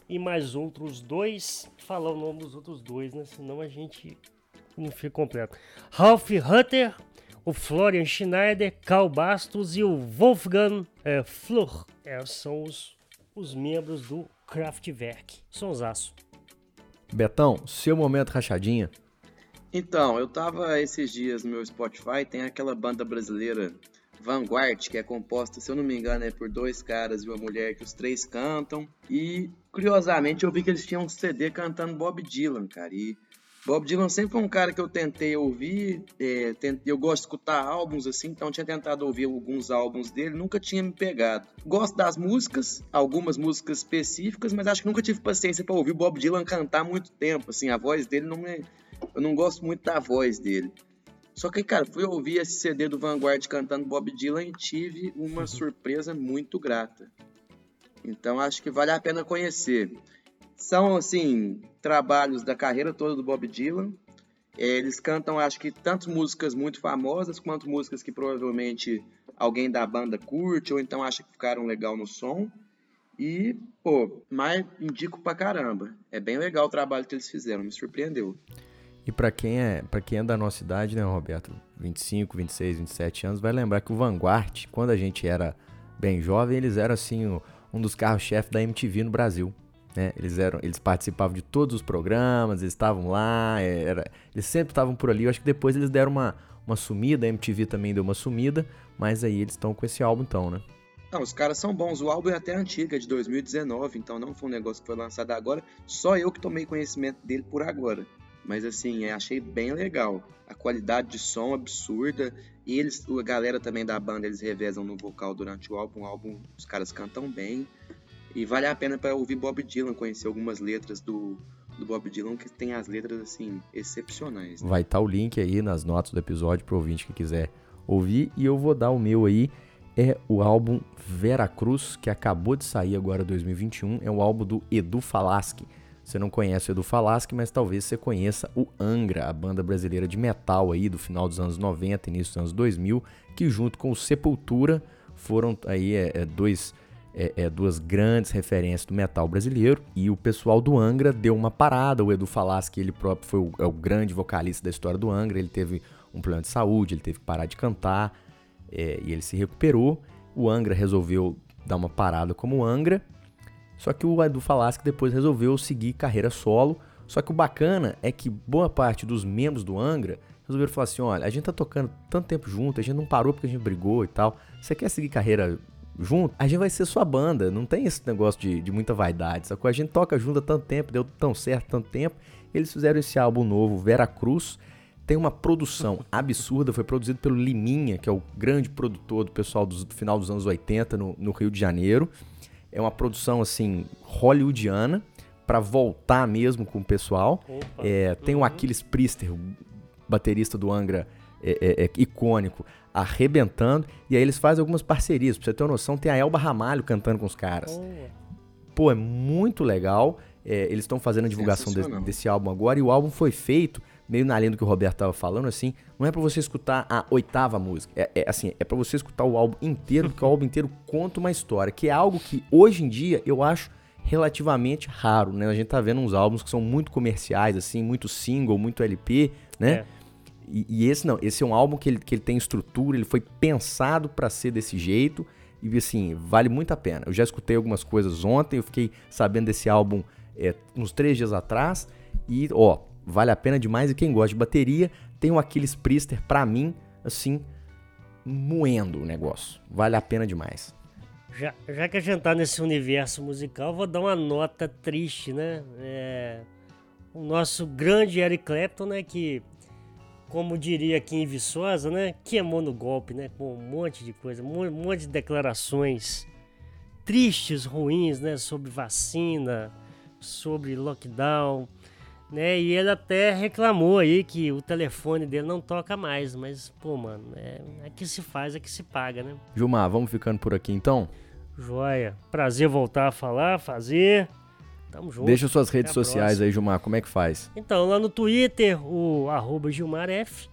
e mais outros dois. Falar o nome dos outros dois, né? Senão a gente não fica completo. Ralph Hutter, o Florian Schneider, Karl Bastos e o Wolfgang é, Flur. É, são os, os membros do Kraftwerk. Sonsaço. Betão, seu momento rachadinha. Então, eu tava esses dias no meu Spotify, tem aquela banda brasileira Vanguard, que é composta, se eu não me engano, é por dois caras e uma mulher que os três cantam. E curiosamente eu vi que eles tinham um CD cantando Bob Dylan, cara. E Bob Dylan sempre foi um cara que eu tentei ouvir, é, eu gosto de escutar álbuns assim, então tinha tentado ouvir alguns álbuns dele, nunca tinha me pegado. Gosto das músicas, algumas músicas específicas, mas acho que nunca tive paciência para ouvir Bob Dylan cantar muito tempo, assim, a voz dele não me... Eu não gosto muito da voz dele. Só que, cara, fui ouvir esse CD do Vanguard cantando Bob Dylan e tive uma surpresa muito grata. Então acho que vale a pena conhecer. São, assim, trabalhos da carreira toda do Bob Dylan. Eles cantam, acho que, tanto músicas muito famosas quanto músicas que provavelmente alguém da banda curte ou então acha que ficaram legal no som. E, pô, mas indico pra caramba. É bem legal o trabalho que eles fizeram, me surpreendeu. E para quem é, para quem é da nossa idade, né, Roberto, 25, 26, 27 anos, vai lembrar que o Vanguard, quando a gente era bem jovem, eles eram assim um dos carros-chefe da MTV no Brasil. Né? Eles, eram, eles participavam de todos os programas, eles estavam lá, é, era, eles sempre estavam por ali. Eu acho que depois eles deram uma, uma sumida, a MTV também deu uma sumida, mas aí eles estão com esse álbum então, né? Não, os caras são bons. O álbum é até antigo, é de 2019, então não foi um negócio que foi lançado agora. Só eu que tomei conhecimento dele por agora. Mas assim, achei bem legal. A qualidade de som absurda. E eles, a galera também da banda, eles revezam no vocal durante o álbum. O álbum, os caras cantam bem. E vale a pena para ouvir Bob Dylan, conhecer algumas letras do, do Bob Dylan que tem as letras assim excepcionais. Né? Vai estar tá o link aí nas notas do episódio para o ouvinte que quiser ouvir e eu vou dar o meu aí é o álbum Vera Cruz que acabou de sair agora 2021, é o álbum do Edu Falaschi. Você não conhece o Edu Falaschi, mas talvez você conheça o Angra, a banda brasileira de metal aí do final dos anos 90, início dos anos 2000, que junto com o Sepultura foram aí é, é, dois é, é, duas grandes referências do metal brasileiro. E o pessoal do Angra deu uma parada. O Edu Falaschi, ele próprio foi o, é o grande vocalista da história do Angra, ele teve um problema de saúde, ele teve que parar de cantar é, e ele se recuperou. O Angra resolveu dar uma parada como Angra. Só que o Edu Falaschi depois resolveu seguir carreira solo. Só que o bacana é que boa parte dos membros do Angra resolveram falar assim: olha, a gente tá tocando tanto tempo junto, a gente não parou porque a gente brigou e tal. Você quer seguir carreira junto, a gente vai ser sua banda. Não tem esse negócio de, de muita vaidade, sacou? A gente toca junto há tanto tempo, deu tão certo tanto tempo. Eles fizeram esse álbum novo, Vera Cruz. Tem uma produção absurda, foi produzido pelo Liminha, que é o grande produtor do pessoal do, do final dos anos 80 no, no Rio de Janeiro. É uma produção assim hollywoodiana para voltar mesmo com o pessoal. É, tem o uhum. Aquiles Priester, baterista do Angra, é, é, é, icônico arrebentando. E aí eles fazem algumas parcerias. Pra você ter uma noção, tem a Elba Ramalho cantando com os caras. Oh. Pô, é muito legal. É, eles estão fazendo a divulgação desse, desse, álbum agora. E o álbum foi feito, meio na linha do que o Roberto tava falando, assim. Não é para você escutar a oitava música. É, é assim, é para você escutar o álbum inteiro, porque o álbum inteiro conta uma história. Que é algo que hoje em dia eu acho relativamente raro, né? A gente tá vendo uns álbuns que são muito comerciais, assim, muito single, muito LP, né? É. E, e, esse não, esse é um álbum que ele, que ele tem estrutura, ele foi pensado para ser desse jeito e assim, vale muito a pena. Eu já escutei algumas coisas ontem, eu fiquei sabendo desse álbum é, uns três dias atrás e ó, vale a pena demais. E quem gosta de bateria, tem o Aquiles Priester para mim, assim, moendo o negócio. Vale a pena demais. Já, já que a gente tá nesse universo musical, vou dar uma nota triste, né? É, o nosso grande Eric Clapton, né, que como diria aqui em Viçosa, né? Queimou no golpe, né? Com um monte de coisa, um monte de declarações tristes, ruins, né? Sobre vacina, sobre lockdown, né? E ele até reclamou aí que o telefone dele não toca mais, mas, pô, mano, é, é que se faz, é que se paga, né? Gilmar, vamos ficando por aqui então? Joia. Prazer voltar a falar, fazer. Tamo junto. Deixa suas redes sociais aí, Gilmar, como é que faz? Então, lá no Twitter, o GilmarF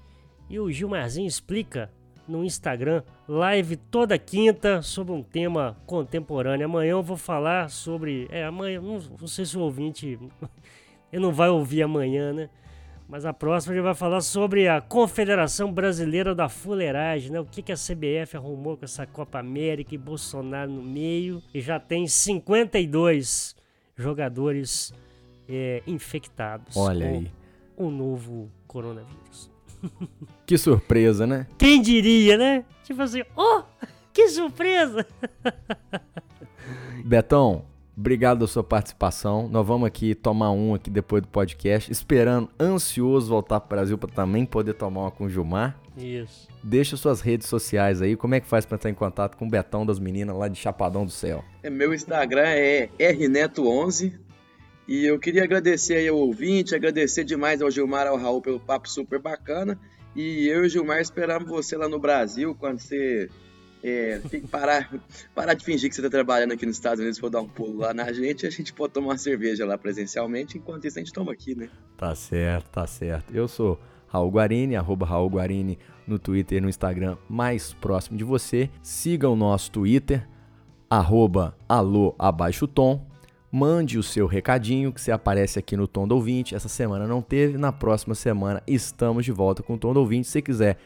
e o Gilmarzinho Explica no Instagram. Live toda quinta sobre um tema contemporâneo. Amanhã eu vou falar sobre. É, amanhã, não, não sei se o ouvinte. ele não vai ouvir amanhã, né? Mas a próxima a gente vai falar sobre a Confederação Brasileira da Fuleiragem, né? O que, que a CBF arrumou com essa Copa América e Bolsonaro no meio. E já tem 52 jogadores é, infectados Olha com aí. o novo coronavírus. Que surpresa, né? Quem diria, né? Tipo assim, oh, que surpresa! Betão, obrigado pela sua participação. Nós vamos aqui tomar um aqui depois do podcast, esperando, ansioso voltar para o Brasil para também poder tomar uma com o Gilmar. Isso. Deixa suas redes sociais aí. Como é que faz para estar em contato com o Betão das meninas lá de Chapadão do Céu? É, meu Instagram é rneto11. E eu queria agradecer aí ao ouvinte, agradecer demais ao Gilmar e ao Raul pelo papo super bacana. E eu e o Gilmar esperamos você lá no Brasil, quando você é, parar, parar de fingir que você está trabalhando aqui nos Estados Unidos, for dar um pulo lá na gente, a gente pode tomar uma cerveja lá presencialmente, enquanto isso a gente toma aqui, né? Tá certo, tá certo. Eu sou Raul Guarini, arroba Raul Guarini no Twitter e no Instagram mais próximo de você. Siga o nosso Twitter, arroba alô abaixo tom. Mande o seu recadinho que você aparece aqui no Tom do Ouvinte. Essa semana não teve, na próxima semana estamos de volta com o Tom do Ouvinte. Se quiser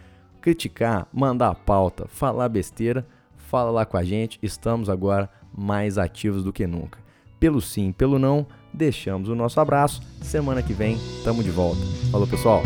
criticar, mandar pauta, falar besteira, fala lá com a gente. Estamos agora mais ativos do que nunca. Pelo sim, pelo não, deixamos o nosso abraço. Semana que vem, tamo de volta. Falou, pessoal!